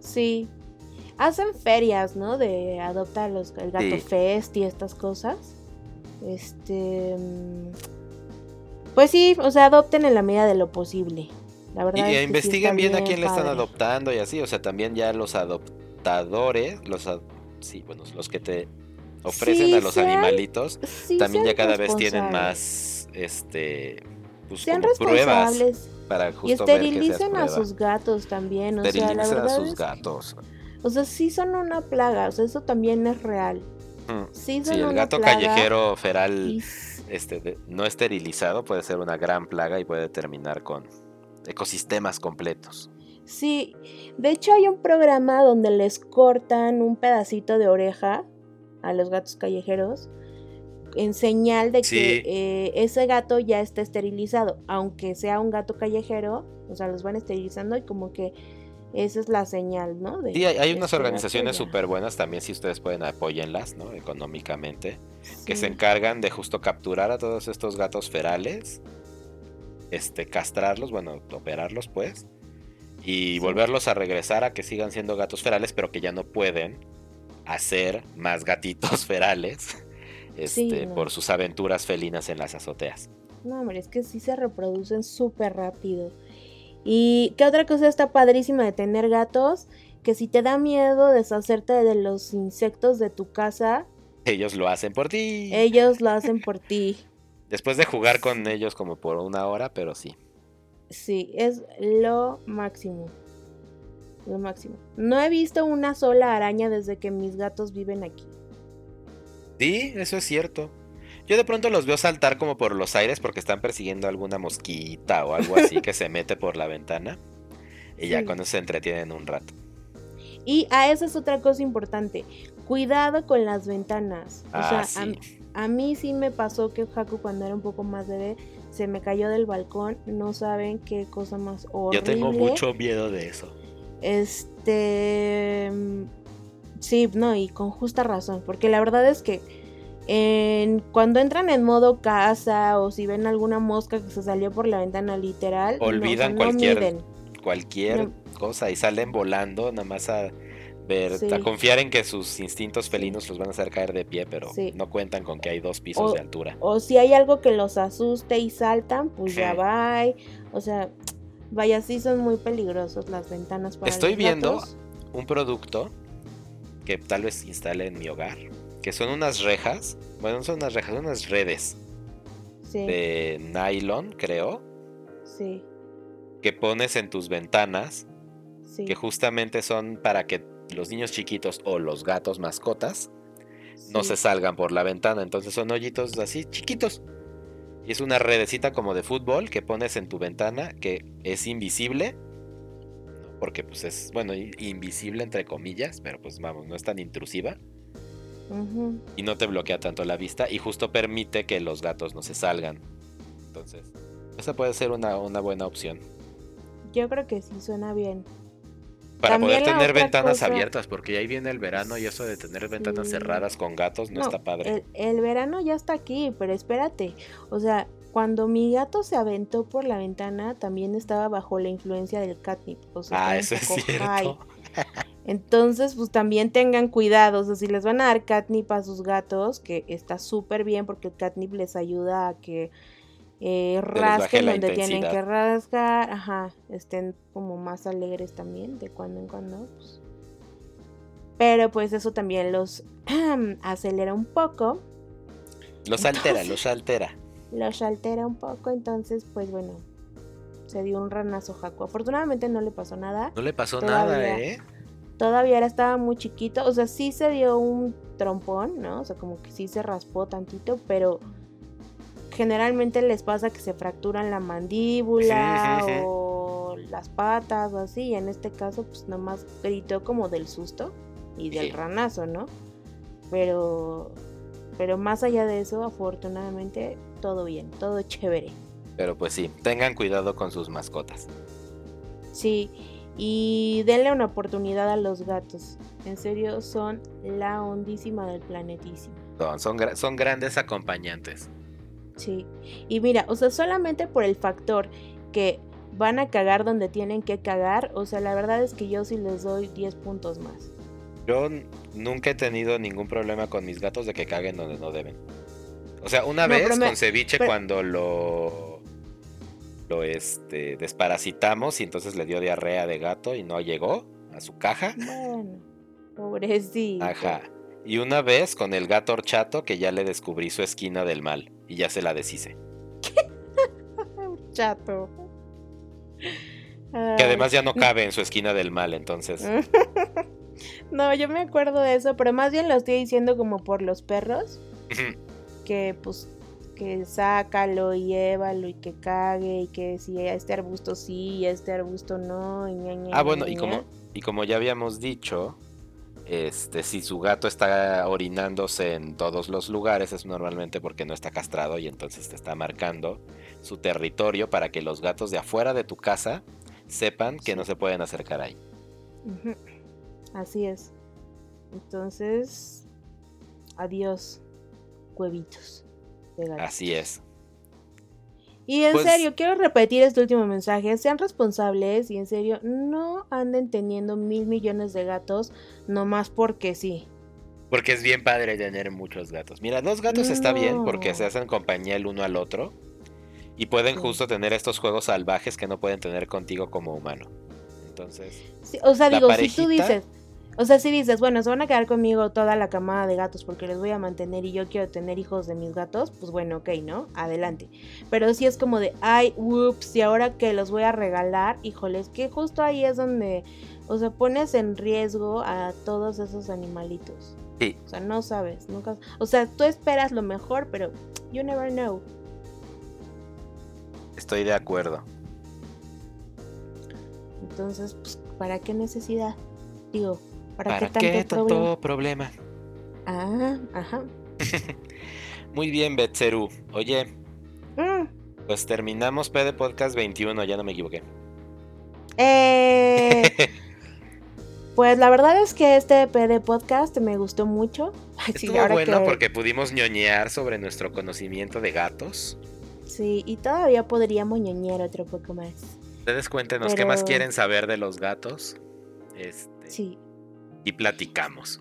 Sí. Hacen ferias, ¿no? De adoptar los, el gato Sí. fest y estas cosas. Este. mm, Pues sí, o sea, adopten en la medida de lo posible. La verdad y es que sí investiguen está bien, a quién le están adoptando y así, o sea, también ya los adoptadores, los ad- sí, bueno, los que te ofrecen Sí, a los sean- animalitos, Sí, también ya cada vez tienen más este pues Sean como pruebas para y justo ver que seas esterilicen a prueba. sus gatos también. O sea, la Esterilicen a verdad sus es- gatos. O sea, sí son una plaga. O sea, eso también es real. Mm. Sí son Sí, el una gato plaga callejero feral y este, de- no esterilizado puede ser una gran plaga y puede terminar con ecosistemas completos. Sí, de hecho hay un programa donde les cortan un pedacito de oreja a los gatos callejeros en señal de que eh, ese gato ya está esterilizado, aunque sea un gato callejero, o sea, los van esterilizando y como que esa es la señal, ¿no? De- Sí, hay, unas organizaciones súper buenas también, si ustedes pueden apoyenlas, ¿no? Económicamente, que se encargan de justo capturar a todos estos gatos ferales, este, castrarlos, bueno, operarlos pues, y volverlos a regresar a que sigan siendo gatos ferales, pero que ya no pueden hacer más gatitos [LAUGHS] ferales este, no. por sus aventuras felinas en las azoteas. No, hombre, es que sí se reproducen súper rápido. ¿Y qué otra cosa está padrísima de tener gatos? Que si te da miedo deshacerte de los insectos de tu casa, Ellos lo hacen por ti. ellos lo hacen [LAUGHS] por ti. Después de jugar con ellos como por una hora, pero sí. Sí, es lo máximo. Lo máximo. No he visto una sola araña desde que mis gatos viven aquí. Sí, eso es cierto. Yo de pronto los veo saltar como por los aires porque están persiguiendo alguna mosquita o algo así que se [LAUGHS] mete por la ventana. Y ya Sí. eso se entretienen un rato. Y a esa es otra cosa importante. Cuidado con las ventanas. O Ah, sea, a- sí. A mí sí me pasó que Haku cuando era un poco más bebé se me cayó del balcón. No saben qué cosa más horrible. Yo tengo mucho miedo de eso. Este. Sí, no, y con justa razón. Porque la verdad es que en- cuando entran en modo casa o si ven alguna mosca que se salió por la ventana literal, no, o sea, Olvidan no cualquier- miden. Cualquier No. cosa y salen volando nada más a ver, Sí. a confiar en que sus instintos felinos los van a hacer caer de pie, pero Sí. no cuentan con que hay dos pisos O- de altura. O si hay algo que los asuste y saltan, pues ya va. O sea, vaya, sí son muy peligrosos las ventanas para Estoy los viendo. Un producto que tal vez instale en mi hogar, que son unas rejas, bueno, no son unas rejas, son unas redes Sí, de nylon, creo, sí, que pones en tus ventanas, sí. que justamente son para que los niños chiquitos o los gatos mascotas no sí. se salgan por la ventana. Entonces son hoyitos así chiquitos. Y es una redecita como de fútbol que pones en tu ventana que es invisible. Porque pues es, bueno, invisible entre comillas, pero pues vamos, no es tan intrusiva. Y no te bloquea tanto la vista y justo permite que los gatos no se salgan. Entonces, esa puede ser una, una buena opción. Yo creo que sí suena bien. Para También poder tener ventanas cosa- abiertas, porque ahí viene el verano y eso de tener ventanas Sí. cerradas con gatos no, está padre. El, el verano ya está aquí, pero espérate. O sea, cuando mi gato se aventó por la ventana, también estaba bajo la influencia del catnip. O sea, ah, eso es cierto. high. Entonces, pues también tengan cuidado. O sea, si les van a dar catnip a sus gatos, que está súper bien porque el catnip les ayuda a que eh, rasquen donde tienen que rascar. Ajá, estén como más alegres también de cuando en cuando. pues. Pero pues eso también los [CLEARS THROAT] acelera un poco. Los altera, los altera. [LAUGHS] los altera un poco, entonces pues bueno, se dio un ranazo Jaco. Afortunadamente no le pasó nada, No le pasó Todavía. nada, ¿eh? todavía era, estaba muy chiquito, o sea, sí se dio un trompón, ¿no? O sea, como que sí se raspó tantito, pero generalmente les pasa que se fracturan la mandíbula Sí, sí, sí. o las patas o así, y en este caso pues nomás gritó como del susto y del ranazo, ¿no? Pero pero más allá de eso, afortunadamente todo bien, todo [LAUGHS] chévere. Pero pues sí, tengan cuidado con sus mascotas. Sí, y denle una oportunidad a los gatos. En serio, son la hondísima del planetísimo. Son, son, son grandes acompañantes. Sí. Y mira, o sea, solamente por el factor que van a cagar donde tienen que cagar, o sea, la verdad es que yo sí les doy 10 puntos más. Yo nunca he tenido ningún problema con mis gatos de que caguen donde no deben. O sea, una No, vez me- con ceviche pero- cuando lo lo este desparasitamos y entonces le dio diarrea de gato y no llegó a su caja. Bueno, pobrecito. Ajá. Y una vez con el gato horchato que ya le descubrí su esquina del mal y ya se la deshice. [LAUGHS] Chato. Que además ya no cabe en su esquina del mal, entonces. [LAUGHS] no, yo me acuerdo de eso, pero más bien lo estoy diciendo como por los perros. que pues que sácalo y llévalo y que cague y que si a este arbusto sí y a este arbusto no y ña, ña, Ah, bueno, ña, y como, y como ya habíamos dicho, este, si su gato está orinándose en todos los lugares, es normalmente porque no está castrado y entonces te está marcando su territorio para que los gatos de afuera de tu casa sepan que no se pueden acercar ahí. Así es. Entonces, adiós, huevitos de. Así es. Y en Pues- serio, quiero repetir este último mensaje. Sean responsables y en serio, no anden teniendo mil millones de gatos nomás porque sí. Porque es bien padre tener muchos gatos. Mira, dos gatos está bien porque se hacen compañía el uno al otro. Y pueden Sí. justo tener estos juegos salvajes que no pueden tener contigo como humano. Entonces, Sí, o sea, digo, si tú dices, o sea, si dices, bueno, se van a quedar conmigo toda la camada de gatos porque les voy a mantener y yo quiero tener hijos de mis gatos, pues bueno, ok, ¿no? Adelante. Pero si es como de, ay, ups, y ahora que los voy a regalar, híjole, es que justo ahí es donde, o sea, pones en riesgo a todos esos animalitos. Sí. O sea, no sabes, nunca, o sea, tú esperas lo mejor, pero you never know. estoy de acuerdo. Entonces, pues, ¿para qué necesidad? Digo, ¿para, ¿Para qué tanto qué tanto problema? problema? Ah, ajá. [LAUGHS] Muy bien, Betseru. Oye, Mm. pues terminamos PD Podcast 21, ya no me equivoqué. Eh, [LAUGHS] pues la verdad es que este PD podcast me gustó mucho. Sí, Estuvo ahora bueno que- porque pudimos ñoñear sobre nuestro conocimiento de gatos. Sí, y todavía podríamos ñoñar otro poco más. Ustedes cuéntenos qué más quieren saber de los gatos. Este, Sí, Y platicamos.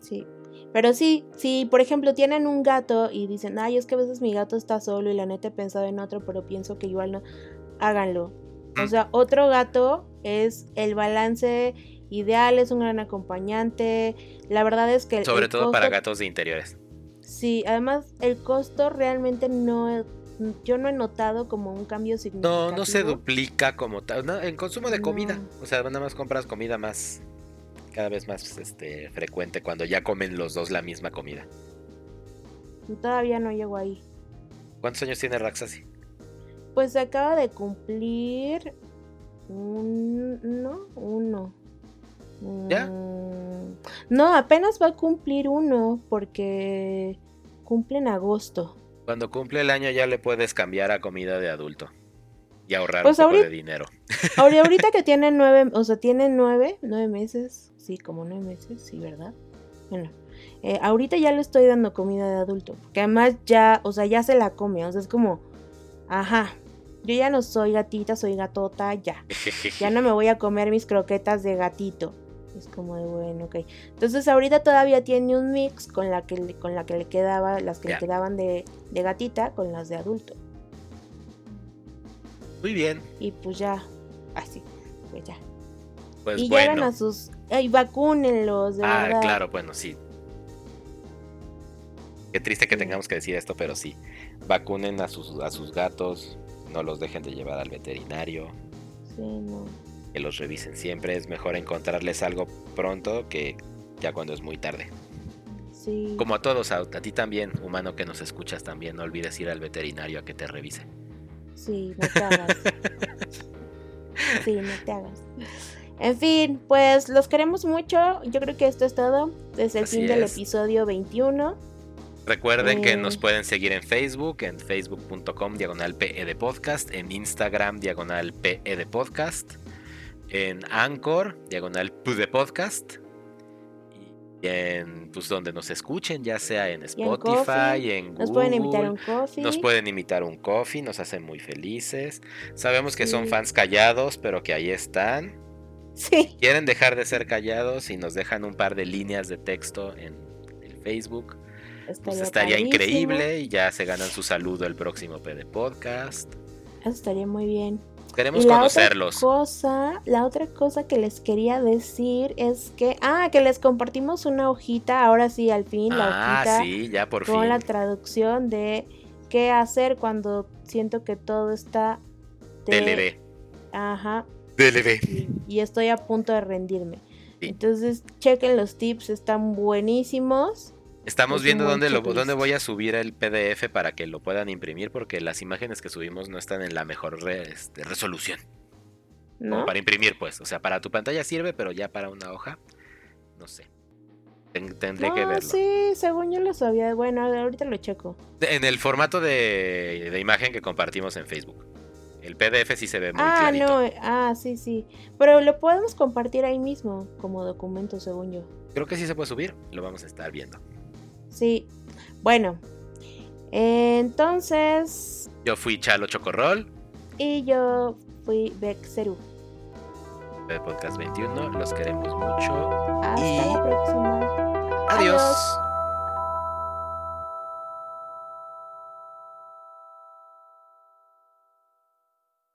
sí. Pero sí, si por ejemplo tienen un gato y dicen, ay, es que a veces mi gato está solo y la neta he pensado en otro, pero pienso que igual no, háganlo. O Mm. sea, otro gato es el balance ideal, es un gran acompañante. La verdad es que... el- Sobre el todo para gatos de interiores. Sí, además el costo realmente no, yo no he notado como un cambio significativo. No, no se duplica como tal. no, en consumo de comida. No. O sea, nada más compras comida más. Cada vez más este, frecuente cuando ya comen los dos la misma comida. Todavía no llego ahí. ¿Cuántos años tiene Raxasi? Pues se acaba de cumplir un no, uno. ¿Ya? Mm, No, apenas va a cumplir uno porque cumple en agosto. Cuando cumple el año ya le puedes cambiar a comida de adulto. Y ahorrar Pues un poco ahorita- de dinero. Ahora, ahorita [LAUGHS] que tiene nueve, o sea, tiene nueve, nueve meses. Sí, como nueve meses, sí, ¿verdad? Bueno, eh, ahorita ya le estoy dando comida de adulto. Porque además ya, o sea, ya se la come. O sea, es como, ajá, yo ya no soy gatita, soy gatota, ya. [LAUGHS] Ya no me voy a comer mis croquetas de gatito. Es como de bueno, ok. Entonces ahorita todavía tiene un mix con la que con la que le quedaba, las que le quedaban de, de gatita con las de adulto. Muy bien. Y pues ya, así, pues ya. Pues y bueno. a sus. ¡Ay, vacúnenlos! De Ah, verdad. claro, bueno, sí. Qué triste que tengamos que decir esto, pero sí. Vacunen a sus, a sus gatos, no los dejen de llevar al veterinario, Sí, no. que los revisen siempre. Es mejor encontrarles algo pronto que ya cuando es muy tarde. Sí. Como a todos, a, a ti también, humano que nos escuchas también, no olvides ir al veterinario a que te revise. Sí, no te hagas. [LAUGHS] sí, no te hagas. En fin, pues los queremos mucho. Yo creo que esto es todo. Desde el Así fin del es. episodio 21. Recuerden que Eh. nos pueden seguir en Facebook, en facebook.com diagonal PE de podcast, en Instagram diagonal PE de podcast, en Anchor diagonal P de podcast, y en pues donde nos escuchen, ya sea en Spotify, Coffee. en Google. Nos pueden invitar un coffee. Nos pueden invitar un coffee, nos hacen muy felices. Sabemos que son fans callados, pero que ahí están. Sí. Quieren dejar de ser callados y nos dejan un par de líneas de texto en el Facebook. Pues Estaría, increíble y ya se ganan su saludo el próximo PD Podcast. Eso estaría muy bien. Queremos y la conocerlos. otra cosa, la otra cosa que les quería decir es que, ah, que les compartimos una hojita, ahora sí, al fin, la Ah, hojita sí, ya por con fin. la traducción de qué hacer cuando siento que todo está de- DLB. Ajá, DLB. y, y estoy a punto de rendirme. Sí. Entonces, chequen los tips, están buenísimos. Estamos Es viendo dónde, lo, dónde voy a subir el PDF para que lo puedan imprimir porque las imágenes que subimos no están en la mejor re- este, resolución. Como para imprimir, pues. O sea, para tu pantalla sirve, pero ya para una hoja, no sé. Ten- tendré que verlo. sí, según yo lo sabía. Bueno, ahorita lo checo. En el formato de, de imagen que compartimos en Facebook. El PDF sí se ve muy Ah, clarito. no, ah, sí, sí. Pero lo podemos compartir ahí mismo como documento, según yo. Creo que sí se puede subir. Lo vamos a estar viendo. Sí. Bueno. Entonces. Yo fui Chalo Chocorrol, Y yo fui Bexeru. de Podcast 21. Los queremos mucho. Hasta Y- la próxima. Adiós. Adiós.